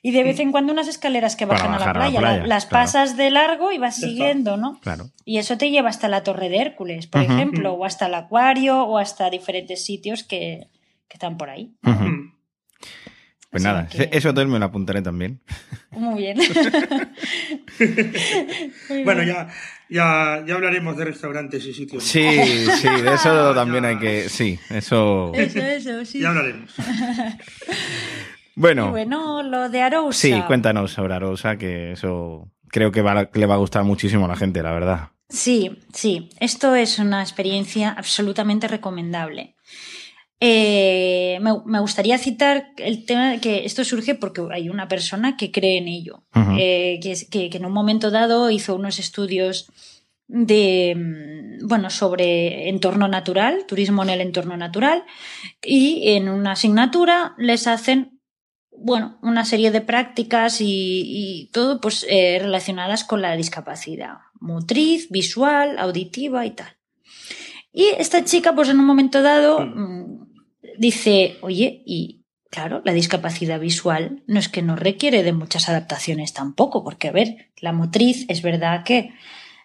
y de vez en cuando unas escaleras que bajan a la bajar a la playa, playa, la- las claro. pasas de largo y vas siguiendo, ¿no? Claro. Y eso te lleva hasta la Torre de Hércules, por ejemplo, o hasta el acuario, o hasta diferentes sitios que, que están por ahí. Pues nada, que- eso hotel me lo apuntaré también. Muy bien. [LAUGHS] Muy Bueno, bien. ya, ya, ya hablaremos de restaurantes y sitios. Sí, sí, de eso [LAUGHS] también hay que. Sí, eso. Eso, eso, sí. Ya hablaremos. [LAUGHS] Y Bueno, bueno, lo de Arousa. sí, cuéntanos sobre Arosa, que eso creo que va- le va a gustar muchísimo a la gente, la verdad. Sí, sí, esto es una experiencia absolutamente recomendable. Eh, me, me gustaría citar el tema de que esto surge porque hay una persona que cree en ello, eh, que, es- que- que en un momento dado hizo unos estudios de mm, bueno sobre entorno natural, turismo en el entorno natural, y en una asignatura les hacen bueno, una serie de prácticas y, y todo pues eh, relacionadas con la discapacidad motriz, visual, auditiva y tal. Y esta chica, pues en un momento dado, mm, dice, oye, y claro, la discapacidad visual no es que no requiere de muchas adaptaciones tampoco, porque a ver, la motriz es verdad que,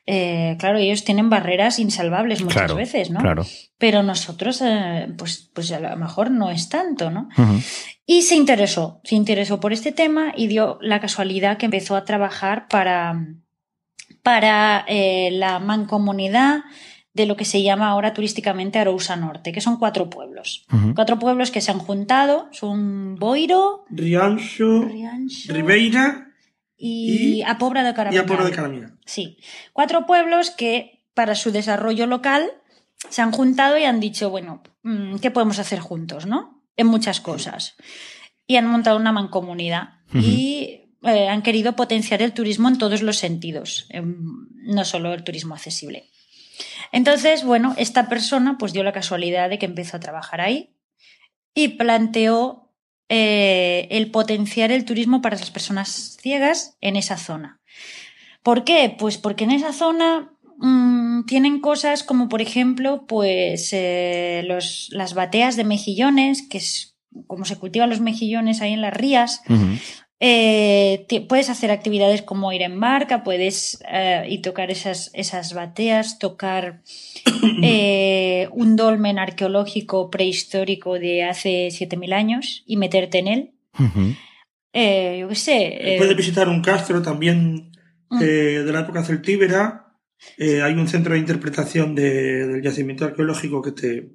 eh, claro, ellos tienen barreras insalvables muchas Claro, veces, ¿no? Claro. Pero nosotros, eh, pues, pues a lo mejor no es tanto, ¿no? Y se interesó, se interesó por este tema y dio la casualidad que empezó a trabajar para, para eh, la mancomunidad de lo que se llama ahora turísticamente Arousa Norte, que son cuatro pueblos. Ujú. Cuatro pueblos que se han juntado, son Boiro, Rianxo, Rianxo Ribeira y, y- A Pobra de y Caraminal. Aporo de. Sí, cuatro pueblos que para su desarrollo local se han juntado y han dicho, bueno, mm, ¿qué podemos hacer juntos, no? En muchas cosas. Y han montado una mancomunidad Ujú. y eh, han querido potenciar el turismo en todos los sentidos, em, no solo el turismo accesible. Entonces, bueno, esta persona pues dio la casualidad de que empezó a trabajar ahí y planteó eh, el potenciar el turismo para las personas ciegas en esa zona. ¿Por qué? Pues porque en esa zona mm, tienen cosas como, por ejemplo, pues eh, las bateas de mejillones, que es como se cultivan los mejillones ahí en las rías. Eh, te- puedes hacer actividades como ir en barca, puedes eh, y tocar esas, esas bateas, tocar [COUGHS] eh, un dolmen arqueológico prehistórico de hace 7.000 años y meterte en él. Eh, yo qué sé. eh, Puedes visitar un castro también Mm. de la época celtíbera. Eh, hay un centro de interpretación de- del yacimiento arqueológico que te,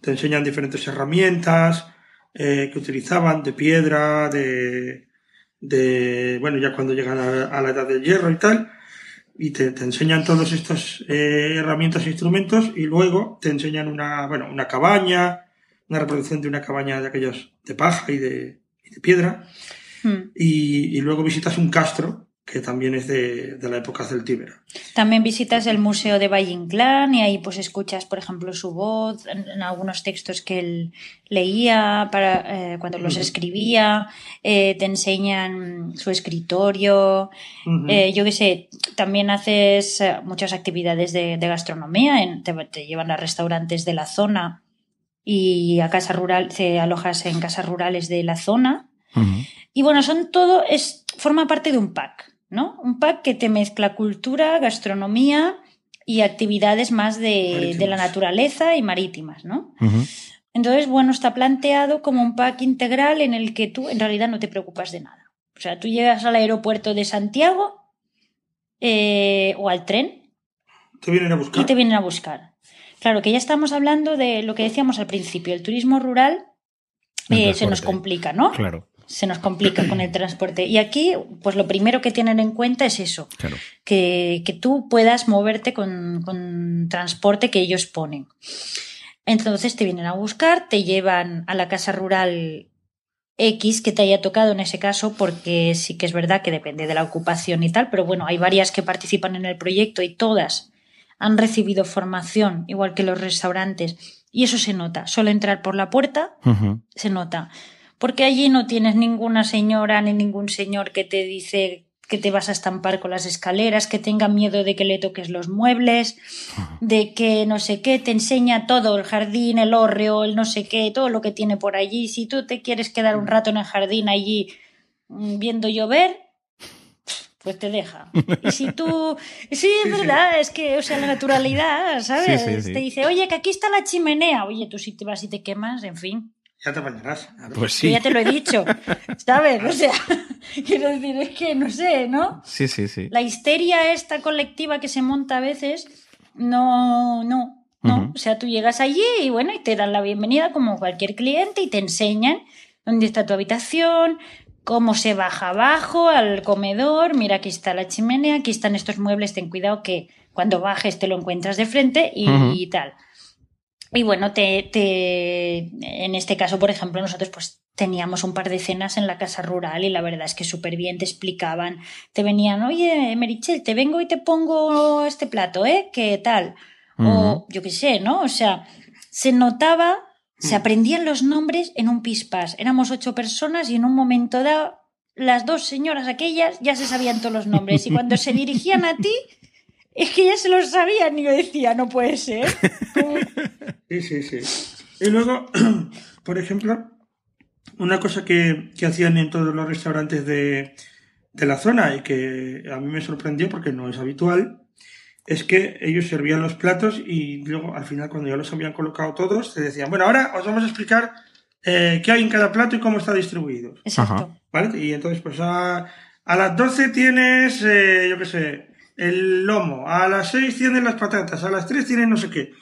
te enseñan diferentes herramientas eh, que utilizaban de piedra, de, de bueno, ya cuando llegan a, a la edad del hierro y tal. Y te, te enseñan todas estas eh, herramientas e instrumentos y luego te enseñan una, bueno, una cabaña, una reproducción de una cabaña de aquellos de paja y de, y de piedra mm. y, y luego visitas un castro que también es de, de la época celtíbera. También visitas el Museo de Valle Inclán y ahí pues escuchas, por ejemplo, su voz en, en algunos textos que él leía para, eh, cuando los escribía, eh, te enseñan su escritorio, eh, yo qué sé, también haces muchas actividades de, de gastronomía, en- te, te llevan a restaurantes de la zona y a casa rural, te alojas en casas rurales de la zona. Y bueno, son todo, es, forma parte de un pack, ¿no? Un pack que te mezcla cultura, gastronomía y actividades más de, la naturaleza y marítimas, ¿no? Entonces, bueno, está planteado como un pack integral en el que tú en realidad no te preocupas de nada. O sea, tú llegas al aeropuerto de Santiago eh, o al tren Te vienen a buscar. y te vienen a buscar. Claro que ya estamos hablando de lo que decíamos al principio, el turismo rural eh, se nos complica, ¿no? Claro, se nos complica con el transporte. Y aquí, pues lo primero que tienen en cuenta es eso, claro. que, que tú puedas moverte con, con transporte que ellos ponen. Entonces te vienen a buscar, te llevan a la casa rural X que te haya tocado en ese caso, porque sí que es verdad que depende de la ocupación y tal, pero bueno, hay varias que participan en el proyecto y todas han recibido formación, igual que los restaurantes, y eso se nota. Solo entrar por la puerta se nota. Porque allí no tienes ninguna señora ni ningún señor que te dice que te vas a estampar con las escaleras, que tenga miedo de que le toques los muebles, de que no sé qué, te enseña todo, el jardín, el hórreo, el no sé qué, todo lo que tiene por allí. Si tú te quieres quedar un rato en el jardín allí mm, viendo llover, pues te deja. Y si tú... [LAUGHS] Sí, es verdad, es que, o sea, la naturalidad, ¿sabes? Sí. Te dice, oye, que aquí está la chimenea. Oye, tú si te vas y te quemas, en fin. Ya te bañarás. Pues Que sí. ya te lo he dicho, [LAUGHS] ¿sabes? O sea, [LAUGHS] quiero decir, es que no sé, ¿no? Sí, sí, sí. La histeria esta colectiva que se monta a veces, no, no, no. O sea, tú llegas allí y bueno, y te dan la bienvenida como cualquier cliente y te enseñan dónde está tu habitación, cómo se baja abajo al comedor, mira aquí está la chimenea, aquí están estos muebles, ten cuidado que cuando bajes te lo encuentras de frente y, y tal. Y bueno, te, te, en este caso, por ejemplo, nosotros pues teníamos un par de cenas en la casa rural y la verdad es que súper bien te explicaban. Te venían, oye, Merichel, te vengo y te pongo este plato, ¿eh? ¿Qué tal? O yo qué sé, ¿no? O sea, se notaba, se aprendían los nombres en un pispás. Éramos ocho personas y en un momento dado las dos señoras aquellas ya se sabían todos los nombres y cuando se dirigían a ti [LAUGHS] es que ya se los sabían y yo decía, no puede ser. [LAUGHS] Sí, sí, sí. Y luego, [CLEARS THROAT] por ejemplo, una cosa que, que hacían en todos los restaurantes de, de la zona y que a mí me sorprendió porque no es habitual, es que ellos servían los platos y luego al final cuando ya los habían colocado todos, te decían, bueno, ahora os vamos a explicar eh, qué hay en cada plato y cómo está distribuido. Exacto. ¿Vale? Y entonces, pues a, a las 12 tienes, eh, yo qué sé, el lomo, a las 6 tienes las patatas, a las 3 tienes no sé qué.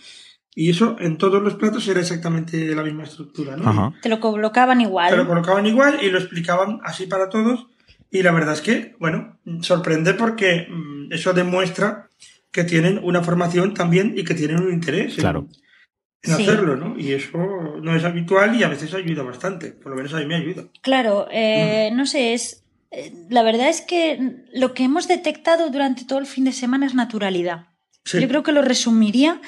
Y eso en todos los platos era exactamente la misma estructura, ¿no? Ajá. Te lo colocaban igual. Te lo colocaban igual y lo explicaban así para todos. Y la verdad es que, bueno, sorprende porque mm, eso demuestra que tienen una formación también y que tienen un interés en, Claro. en Sí. hacerlo, ¿no? Y eso no es habitual y a veces ayuda bastante. Por lo menos a mí me ayuda. Claro, eh, no sé, es. La verdad es que lo que hemos detectado durante todo el fin de semana es naturalidad. Sí. Yo creo que lo resumiría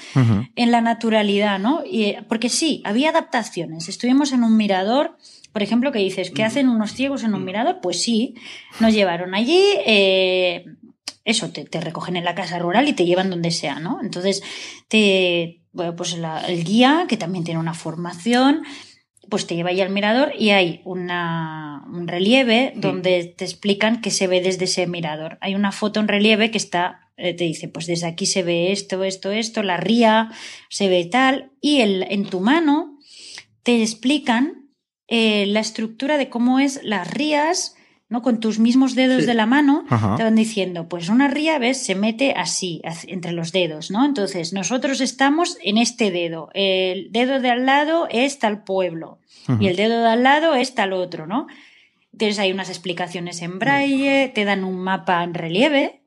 en la naturalidad, ¿no? Y, eh, porque sí, había adaptaciones. Estuvimos en un mirador, por ejemplo, que dices, ¿qué hacen unos ciegos en un mirador? Pues sí, nos llevaron allí, eh, eso, te, te recogen en la casa rural y te llevan donde sea, ¿no? Entonces, te, bueno, pues la- el guía, que también tiene una formación, pues te lleva ahí al mirador y hay una, un relieve donde te explican que se ve desde ese mirador. Hay una foto en relieve que está, eh, te dice, pues desde aquí se ve esto, esto, esto, la ría, se ve tal, y el, en tu mano te explican eh, la estructura de cómo es las rías, ¿no? Con tus mismos dedos Sí. de la mano, Ajá. te van diciendo, pues una ría, ¿ves? Se mete así, entre los dedos, ¿no? Entonces, nosotros estamos en este dedo. El dedo de al lado es tal pueblo. Y el dedo de al lado es tal otro, ¿no? Entonces hay unas explicaciones en braille, te dan un mapa en relieve,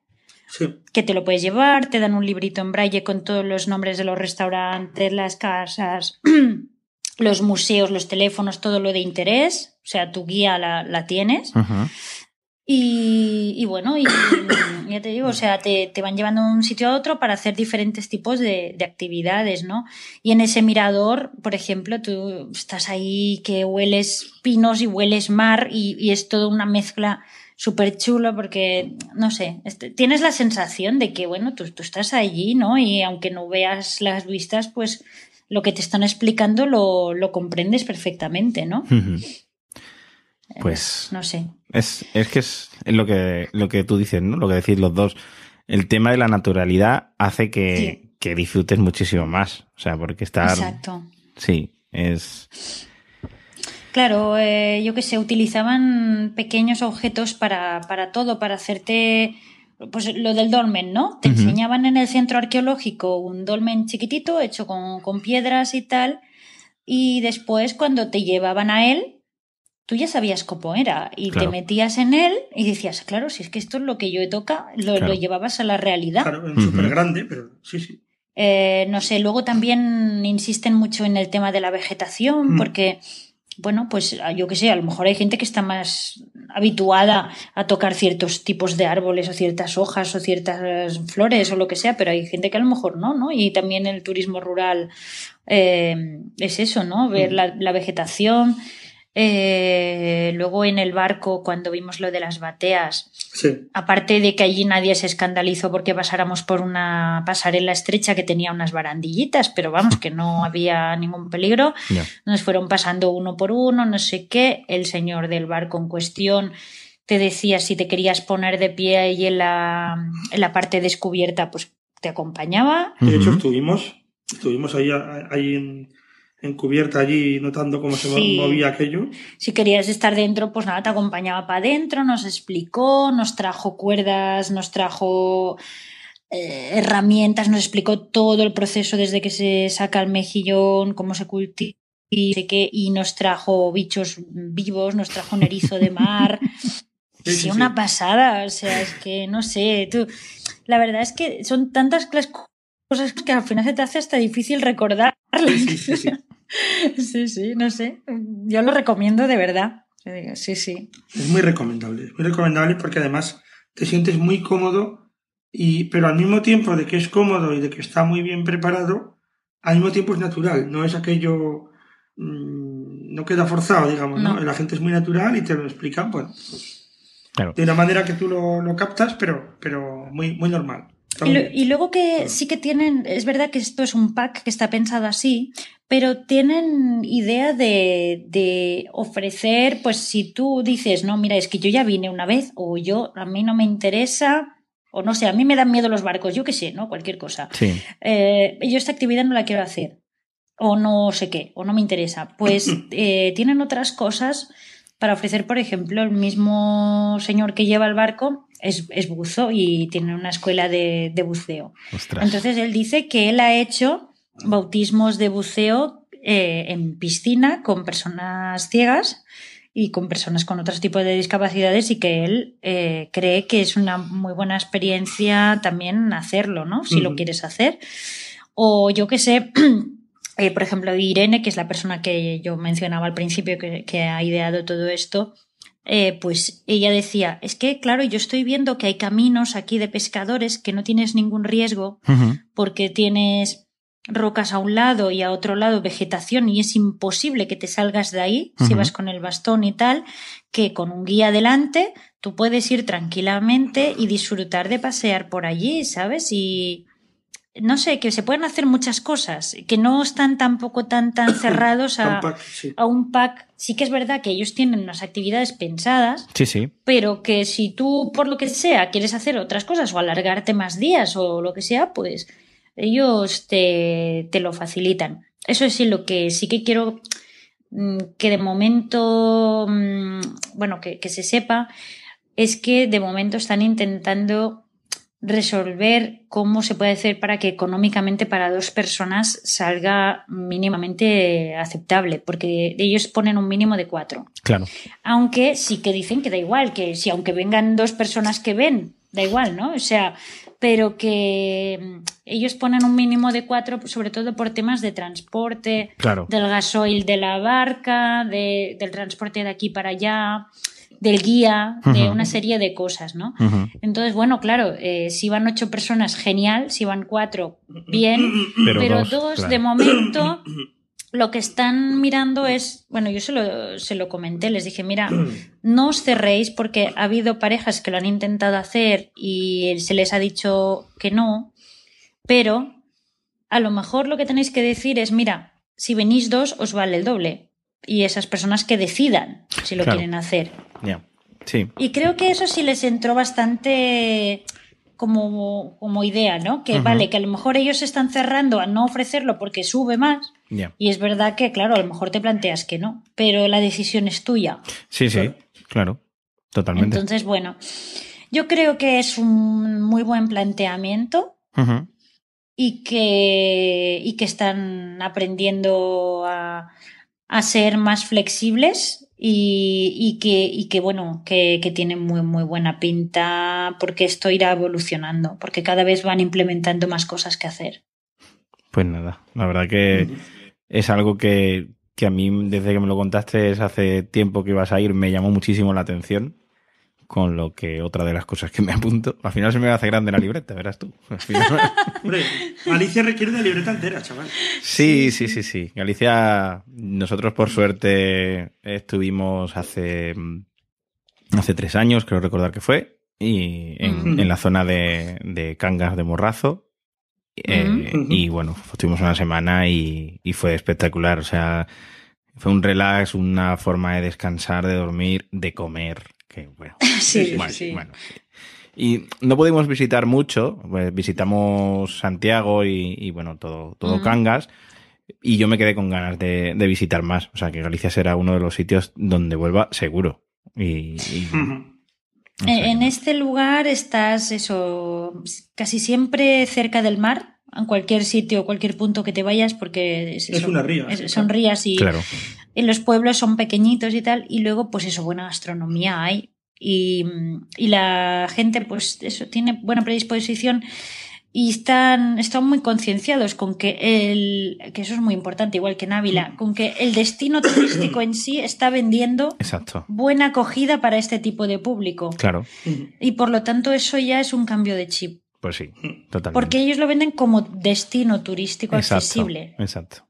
Sí. que te lo puedes llevar, te dan un librito en braille con todos los nombres de los restaurantes, las casas, [CLEARS THROAT] los museos, los teléfonos, todo lo de interés. O sea, tu guía la, la tienes. Y, y bueno, y, [COUGHS] ya te digo, o sea, te, te van llevando de un sitio a otro para hacer diferentes tipos de, de actividades, ¿no? Y en ese mirador, por ejemplo, tú estás ahí que hueles pinos y hueles mar y, y es toda una mezcla súper chulo porque, no sé, este- tienes la sensación de que, bueno, tú, tú estás allí, ¿no? Y aunque no veas las vistas, pues lo que te están explicando lo, lo comprendes perfectamente, ¿no? Ujú. Pues No sé. es, es que es, es lo que lo que tú dices, ¿no? Lo que decís los dos. El tema de la naturalidad hace que, Sí. que disfrutes muchísimo más. O sea, porque estar. Exacto. Sí, es. Claro, eh, yo que sé, utilizaban pequeños objetos para, para todo, para hacerte, pues lo del dolmen, ¿no? Te enseñaban en el centro arqueológico un dolmen chiquitito hecho con, con piedras y tal, y después cuando te llevaban a él, tú ya sabías cómo era y Claro. te metías en él y decías, claro, si es que esto es lo que yo he tocado, lo, Claro. lo llevabas a la realidad. Claro, súper grande, pero sí, sí. Eh, no sé, luego también insisten mucho en el tema de la vegetación, Mm. porque, bueno, pues yo que sé, a lo mejor hay gente que está más habituada a tocar ciertos tipos de árboles o ciertas hojas o ciertas flores o lo que sea, pero hay gente que a lo mejor no, ¿no? Y también el turismo rural eh, es eso, ¿no? Ver la, la vegetación. Eh, luego en el barco, cuando vimos lo de las bateas, Sí. aparte de que allí nadie se escandalizó porque pasáramos por una pasarela estrecha que tenía unas barandillitas, pero vamos, que no [LAUGHS] había ningún peligro. Nos fueron pasando uno por uno, no sé qué. El señor del barco en cuestión te decía si te querías poner de pie ahí en la, en la parte descubierta, pues te acompañaba. De hecho, estuvimos, estuvimos ahí, ahí en, en cubierta, allí notando cómo se Sí. movía aquello. Si querías estar dentro, pues nada, te acompañaba para adentro, nos explicó, nos trajo cuerdas, nos trajo eh, herramientas, nos explicó todo el proceso desde que se saca el mejillón, cómo se cultiva y, qué, y nos trajo bichos vivos, nos trajo un erizo de mar. [LAUGHS] Sí, una pasada, o sea, es que no sé, tú, la verdad es que son tantas cosas que al final se te hace hasta difícil recordarlas. Sí, sí, sí. [LAUGHS] Sí, sí, no sé. Yo lo recomiendo de verdad. Sí, sí. Es muy recomendable, es muy recomendable porque además te sientes muy cómodo, y, pero al mismo tiempo de que es cómodo y de que está muy bien preparado, al mismo tiempo es natural, no es aquello, mm, no queda forzado, digamos, ¿no? No. La gente es muy natural y te lo explican, bueno, pues, Claro. de una manera que tú lo, lo captas, pero, pero muy, muy normal. Y, lo- luego que sí que tienen, es verdad que esto es un pack que está pensado así, pero tienen idea de, de ofrecer, pues si tú dices, no, mira, es que yo ya vine una vez, o yo, a mí no me interesa, o no sé, a mí me dan miedo los barcos, yo qué sé, ¿no? Cualquier cosa. Sí. eh, yo esta actividad no la quiero hacer, o no sé qué, o no me interesa. Pues [CLEARS THROAT] eh, tienen otras cosas para ofrecer, por ejemplo, el mismo señor que lleva el barco es, es buzo y tiene una escuela de, de buceo. Ostras. Entonces él dice que él ha hecho bautismos de buceo eh, en piscina con personas ciegas y con personas con otros tipos de discapacidades y que él eh, cree que es una muy buena experiencia también hacerlo, ¿no? Si lo quieres hacer. O yo que sé, [CLEARS THROAT] eh, por ejemplo, Irene, que es la persona que yo mencionaba al principio que, que ha ideado todo esto, eh, pues ella decía, es que claro, yo estoy viendo que hay caminos aquí de pescadores que no tienes ningún riesgo porque tienes rocas a un lado y a otro lado vegetación y es imposible que te salgas de ahí si vas con el bastón y tal, que con un guía delante tú puedes ir tranquilamente y disfrutar de pasear por allí, ¿sabes? Y no sé, que se pueden hacer muchas cosas, que no están tampoco tan tan [COUGHS] cerrados a, sí. a un pack. Sí que es verdad que ellos tienen unas actividades pensadas, Sí, sí. pero que si tú, por lo que sea, quieres hacer otras cosas o alargarte más días o lo que sea, pues ellos te, te lo facilitan. Eso es sí, lo que sí que quiero mm, que de momento, mm, bueno, que, que se sepa, es que de momento están intentando resolver cómo se puede hacer para que económicamente para dos personas salga mínimamente aceptable, porque ellos ponen un mínimo de cuatro. Claro. Aunque sí que dicen que da igual, que si aunque vengan dos personas que ven, da igual, ¿no? O sea, pero que mm, ellos ponen un mínimo de cuatro, sobre todo por temas de transporte, Claro. del gasoil de la barca, de- del transporte de aquí para allá, del guía, de una serie de cosas, ¿no? Entonces, bueno, claro, eh, si van ocho personas, genial, si van cuatro, bien, Pero pero, dos, dos, claro. de momento lo que están mirando es, bueno, yo se lo, se lo comenté, les dije, mira, [CLEARS THROAT] no os cerréis porque ha habido parejas que lo han intentado hacer y se les ha dicho que no, pero a lo mejor lo que tenéis que decir es, mira, si venís dos os vale el doble y esas personas que decidan si lo Claro. quieren hacer. Sí. Y creo que eso sí les entró bastante como, como idea, ¿no? Que vale, que a lo mejor ellos se están cerrando a no ofrecerlo porque sube más. Y es verdad que, claro, a lo mejor te planteas que no, pero la decisión es tuya. Sí, sí. Claro. Totalmente. Entonces, bueno, yo creo que es un muy buen planteamiento y que, y que están aprendiendo a, a ser más flexibles y, y que, y que bueno, que, que tienen muy, muy buena pinta porque esto irá evolucionando, porque cada vez van implementando más cosas que hacer. Pues nada, la verdad que es algo que, que a mí, desde que me lo contaste hace tiempo que ibas a ir, me llamó muchísimo la atención. Con lo que otra de las cosas que me apunto. Al final se me hace grande la libreta, verás tú. Al final- [LAUGHS] Hombre, Galicia requiere una libreta entera, chaval. Sí, sí, sí, sí. Galicia, nosotros por suerte estuvimos hace, hace tres años, creo recordar que fue, y en, la zona de, de Cangas de Morrazo. Eh. Y bueno, estuvimos una semana y, y fue espectacular. O sea, fue un relax, una forma de descansar, de dormir, de comer. Que [LAUGHS] bueno. Sí, bueno, sí. bueno. Y no pudimos visitar mucho, pues visitamos Santiago y, y, bueno, todo, todo. Cangas. Y yo me quedé con ganas de, de visitar más. O sea, que Galicia será uno de los sitios donde vuelva seguro. Y. Eh, En este lugar estás eso casi siempre cerca del mar, en cualquier sitio, cualquier punto que te vayas, porque es, Es eso, una ría, es- son rías y, Claro. Y los pueblos son pequeñitos y tal, y luego pues eso, buena gastronomía hay. Y, y la gente pues eso tiene buena predisposición y están, están muy concienciados con que el, que eso es muy importante, igual que en Ávila, con que el destino turístico en sí está vendiendo Exacto. buena acogida para este tipo de público. Claro. Ujú. Y por lo tanto eso ya es un cambio de chip. Pues sí, totalmente. Porque ellos lo venden como destino turístico Exacto, accesible. Exacto.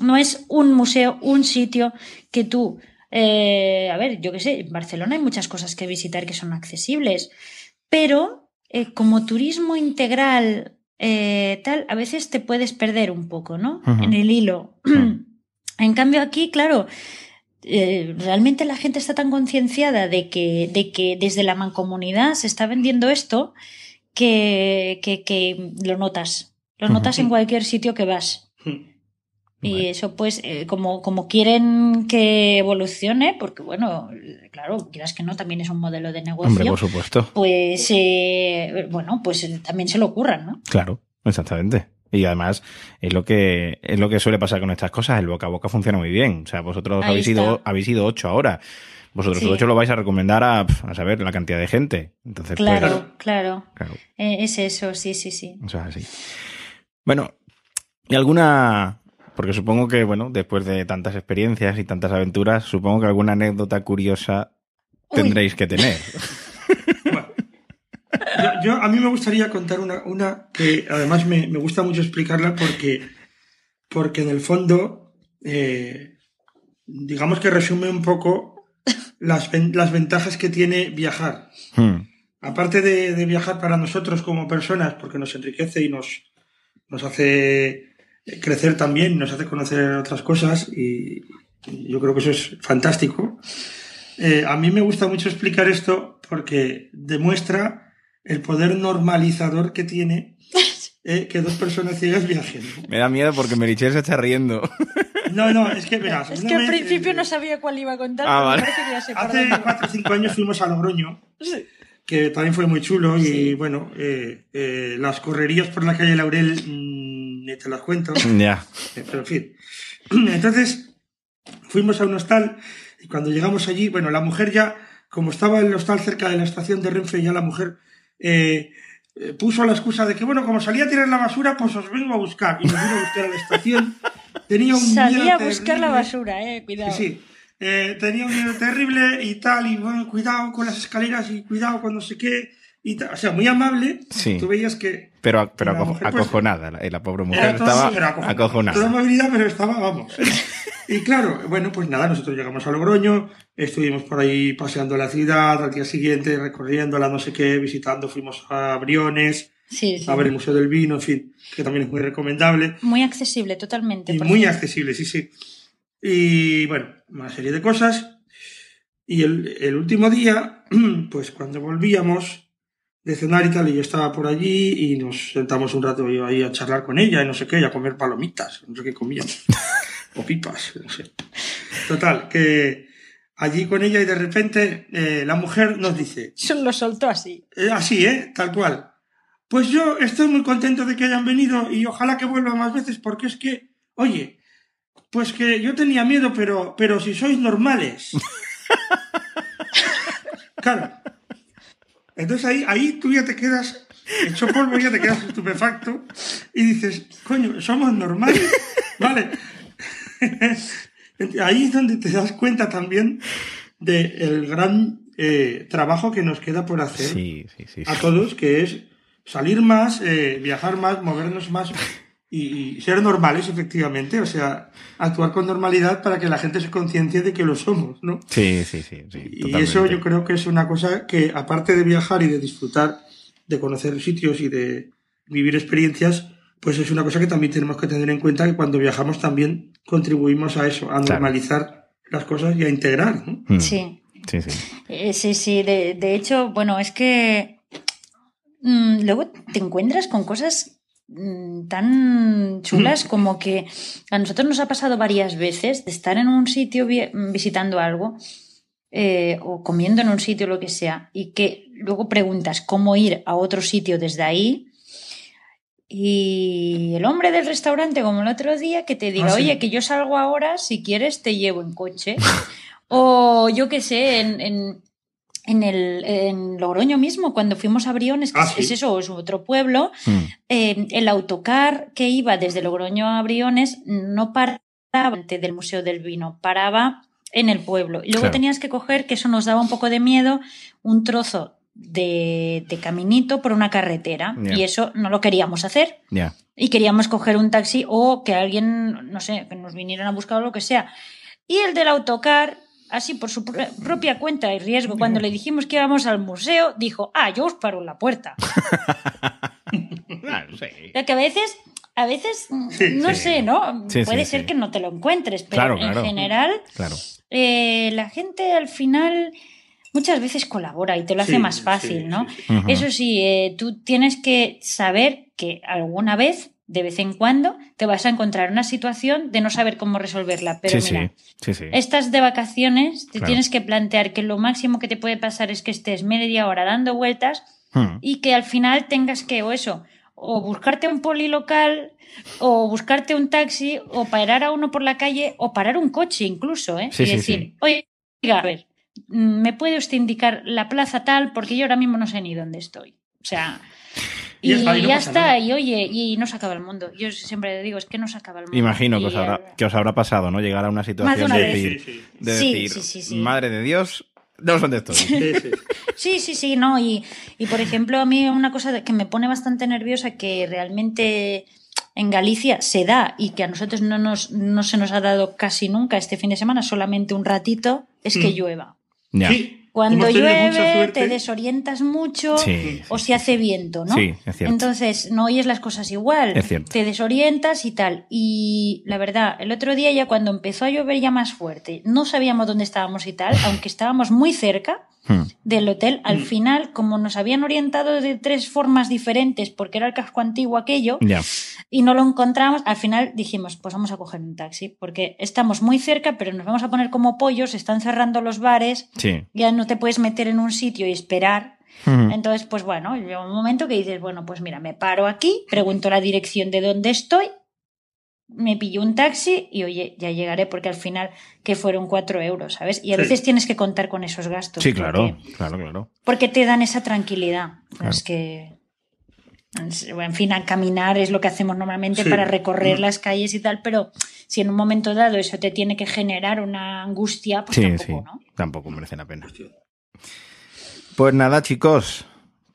No es un museo, un sitio que tú... eh, a ver, yo qué sé, en Barcelona hay muchas cosas que visitar que son accesibles, pero eh, como turismo integral eh, tal, a veces te puedes perder un poco, ¿no? En el hilo. [CLEARS THROAT] En cambio aquí, claro, eh, realmente la gente está tan concienciada de que, de que desde la mancomunidad se está vendiendo esto que, que, que lo notas. Lo notas en cualquier sitio que vas. Y eso, pues, eh, como, como quieren que evolucione, porque, bueno, claro, quieras que no, también es un modelo de negocio, Hombre, por supuesto. pues, eh, bueno, pues eh, también se lo ocurran, ¿no? Claro, exactamente. Y además es lo que es lo que suele pasar con estas cosas. El boca a boca funciona muy bien. O sea, vosotros Ahí habéis ido, está. habéis ido ocho ahora. Vosotros Sí. ocho lo vais a recomendar a, a saber la cantidad de gente. Entonces, pues, Claro, claro. claro. Eh, es eso, sí, sí, sí. O sea, sí. Bueno, ¿y alguna...? Porque supongo que, bueno, después de tantas experiencias y tantas aventuras, supongo que alguna anécdota curiosa Uy. tendréis que tener. Bueno, yo, yo- a mí me gustaría contar una, una que además me, me gusta mucho explicarla porque, porque en el fondo, eh, digamos que resume un poco las, las ventajas que tiene viajar. Hmm, Aparte de, de viajar para nosotros como personas, porque nos enriquece y nos, nos hace crecer también, nos hace conocer otras cosas y, y yo creo que eso es fantástico. Eh, a mí me gusta mucho explicar esto porque demuestra el poder normalizador que tiene [LAUGHS] eh, que dos personas ciegas viajen. Me da miedo porque Merichel se está riendo. No, no, es que verás. Es que al principio no sabía cuál iba a contar, Ah, vale. que Hace dónde va. cuatro o cinco años fuimos a Logroño, Sí. que también fue muy chulo y Sí. bueno, eh, eh, las correrías por la calle Laurel mm, ni te las cuento, [LAUGHS] ya. eh, pero en fin. [CLEARS THROAT] Entonces fuimos a un hostal y cuando llegamos allí, bueno, la mujer ya, como estaba el hostal cerca de la estación de Renfe, ya la mujer eh, eh, puso la excusa de que, bueno, como salía a tirar la basura, pues os vengo a buscar. Y nos vino a buscar a la estación. [LAUGHS] Tenía un Salía miedo a buscar la basura, eh, cuidado. Sí, sí. Eh, tenía un miedo terrible y tal, y bueno, cuidado con las escaleras y cuidado con no sé qué. Y tal. O sea, muy amable. Sí. Tú veías que. Pero, pero La aco- mujer, pues, acojonada, la, la pobre mujer todo- estaba sí, era acojonada. Toda movilidad, pero estaba, vamos. y claro, bueno, pues nada, nosotros llegamos a Logroño, estuvimos por ahí paseando la ciudad, al día siguiente recorriéndola, no sé qué, visitando, fuimos a Briones, Sí, sí. a ver el Museo del Vino, en fin, que también es muy recomendable. Muy accesible, totalmente. Y por muy accesible, sí, sí. Y bueno, una serie de cosas. Y el, el último día, [CLEARS THROAT] pues cuando volvíamos de cenar y tal, y yo estaba por allí y nos sentamos un rato yo ahí a charlar con ella y no sé qué, y a comer palomitas, no sé qué comíamos. [LAUGHS] o pipas, no sé. Total, que allí con ella y de repente eh, la mujer nos dice, Eso Lo soltó así. eh, así, ¿eh? Tal cual. Pues yo estoy muy contento de que hayan venido y ojalá que vuelvan más veces porque es que, oye, pues que yo tenía miedo, pero, pero si sois normales. [LAUGHS] Claro. Entonces ahí, ahí tú ya te quedas hecho polvo, ya te quedas estupefacto y dices, coño, somos normales. [LAUGHS] Vale. Ahí es donde te das cuenta también del gran eh, trabajo que nos queda por hacer Sí, sí, sí. a todos, que es salir más, eh, viajar más, movernos más y, y ser normales, efectivamente. O sea, actuar con normalidad para que la gente se conciencie de que lo somos, ¿no? Sí, sí, sí. sí, Y totalmente. eso yo creo que es una cosa que, aparte de viajar y de disfrutar, de conocer sitios y de vivir experiencias, pues es una cosa que también tenemos que tener en cuenta que cuando viajamos también contribuimos a eso, a Claro. normalizar las cosas y a integrar. ¿no? Mm. Sí. Sí, sí. Eh, sí, sí, de, de hecho, bueno, es que mm, luego te encuentras con cosas tan chulas como que a nosotros nos ha pasado varias veces de estar en un sitio vi- visitando algo eh, o comiendo en un sitio, lo que sea, y que luego preguntas cómo ir a otro sitio desde ahí. Y el hombre del restaurante, como el otro día, que te diga, Ah, sí. oye, que yo salgo ahora, si quieres te llevo en coche. [LAUGHS] o yo qué sé, en, en, en el, en Logroño mismo, cuando fuimos a Briones, que Ah, es, sí. es eso, es otro pueblo, Mm. eh, el autocar que iba desde Logroño a Briones no paraba antes del Museo del Vino, paraba en el pueblo. Y luego Claro. tenías que coger, que eso nos daba un poco de miedo, un trozo de, de caminito por una carretera. Y eso no lo queríamos hacer. Ya. Y queríamos coger un taxi o que alguien, no sé, que nos vinieran a buscar o lo que sea. Y el del autocar, así por su pr- propia cuenta y riesgo, cuando le dijimos que íbamos al museo, dijo, ah, yo os paro en la puerta. [LAUGHS] Ah, sí. O sea, que a veces, a veces, Sí, no sí. sé, ¿no? Sí, Puede sí, ser sí. que no te lo encuentres, pero Claro, en claro. general, Claro. eh, la gente al final muchas veces colabora y te lo hace Sí, más fácil, sí, ¿no? Eso sí, eh, tú tienes que saber que alguna vez, de vez en cuando, te vas a encontrar en una situación de no saber cómo resolverla. Pero sí, mira, sí, sí, sí. estas de vacaciones te Claro. tienes que plantear que lo máximo que te puede pasar es que estés media hora dando vueltas Mm. y que al final tengas que, o eso, o buscarte un polilocal, o buscarte un taxi, o parar a uno por la calle, o parar un coche incluso, ¿eh? Y decir, oiga, a ver, ¿me puede usted indicar la plaza tal? Porque yo ahora mismo no sé ni dónde estoy. O sea... Y Y, ya está, y no ya pasa está, nada. y oye, y no se acaba el mundo. Yo siempre digo, es que no se acaba el mundo. Imagino que os, habrá, que os habrá pasado, ¿no? Llegar a una situación una de decir, Sí, sí, de Sí, decir sí, sí, sí. madre de Dios, no sé dónde estoy. sí, sí. Sí, sí, sí, no. Y, y por ejemplo, a mí una cosa de- que me pone bastante nerviosa que realmente en Galicia se da y que a nosotros no, nos, no se nos ha dado casi nunca este fin de semana, solamente un ratito, es que Mm. llueva. Ya. Sí, Cuando llueve te desorientas mucho Sí, o sí, si hace viento, ¿no? Sí, es cierto. Entonces no oyes las cosas igual. Es cierto. Te desorientas y tal. Y la verdad, el otro día ya cuando empezó a llover ya más fuerte, no sabíamos dónde estábamos y tal, [LAUGHS] aunque estábamos muy cerca Hmm. del hotel, al Mm. final, como nos habían orientado de tres formas diferentes, porque era el casco antiguo aquello, y no lo encontramos, al final dijimos, pues vamos a coger un taxi, porque estamos muy cerca, pero nos vamos a poner como pollos, están cerrando los bares, Sí. ya no te puedes meter en un sitio y esperar. Ujú. Entonces, pues bueno, llega un momento que dices, bueno, pues mira, me paro aquí, pregunto la dirección de dónde estoy, me pillo un taxi y oye, ya llegaré porque al final que fueron cuatro euros, ¿sabes? Y a Sí. veces tienes que contar con esos gastos. Sí, claro, Porque, claro, claro. porque te dan esa tranquilidad. Claro. Es que, en fin, a caminar es lo que hacemos normalmente Sí. para recorrer Mm. las calles y tal, pero si en un momento dado eso te tiene que generar una angustia, pues tampoco. ¿no? Tampoco merece la pena. Pues nada, chicos.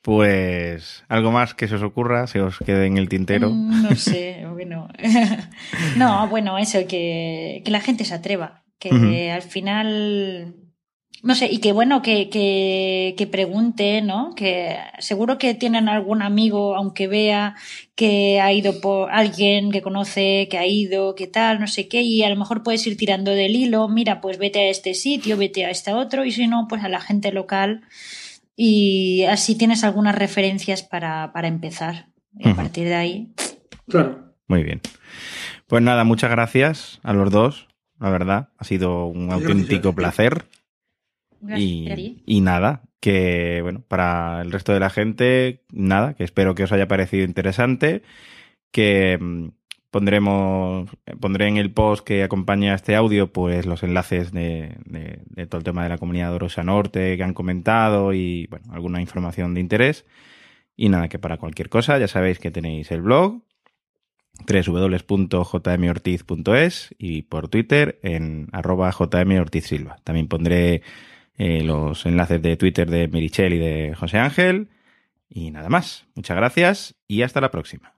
Pues algo más que se os ocurra, se os quede en el tintero. Mm, No sé, bueno. [LAUGHS] no, bueno, eso, que, que la gente se atreva. Que al final. No sé, y que bueno, que, que, que pregunte, ¿no? Que seguro que tienen algún amigo, aunque vea que ha ido por alguien que conoce, que ha ido, que tal, no sé qué, y a lo mejor puedes ir tirando del hilo, mira, pues vete a este sitio, vete a este otro, y si no, pues a la gente local. Y así tienes algunas referencias para, para empezar. Y a partir de ahí. Claro. Muy bien. Pues nada, muchas gracias a los dos. La verdad, ha sido un Gracias, auténtico gracias. placer. Gracias. Y, y nada, que bueno, para el resto de la gente, nada, que espero que os haya parecido interesante, que mm, pondremos, pondré en el post que acompaña a este audio, pues los enlaces de, todo el tema de la comunidad de Orosa Norte que han comentado y bueno, alguna información de interés. Y nada, que para cualquier cosa ya sabéis que tenéis el blog www.jmortiz.es y por Twitter en arroba jmortizsilva. También pondré eh, los enlaces de Twitter de Merichel y de José Ángel. Y nada más. Muchas gracias y hasta la próxima.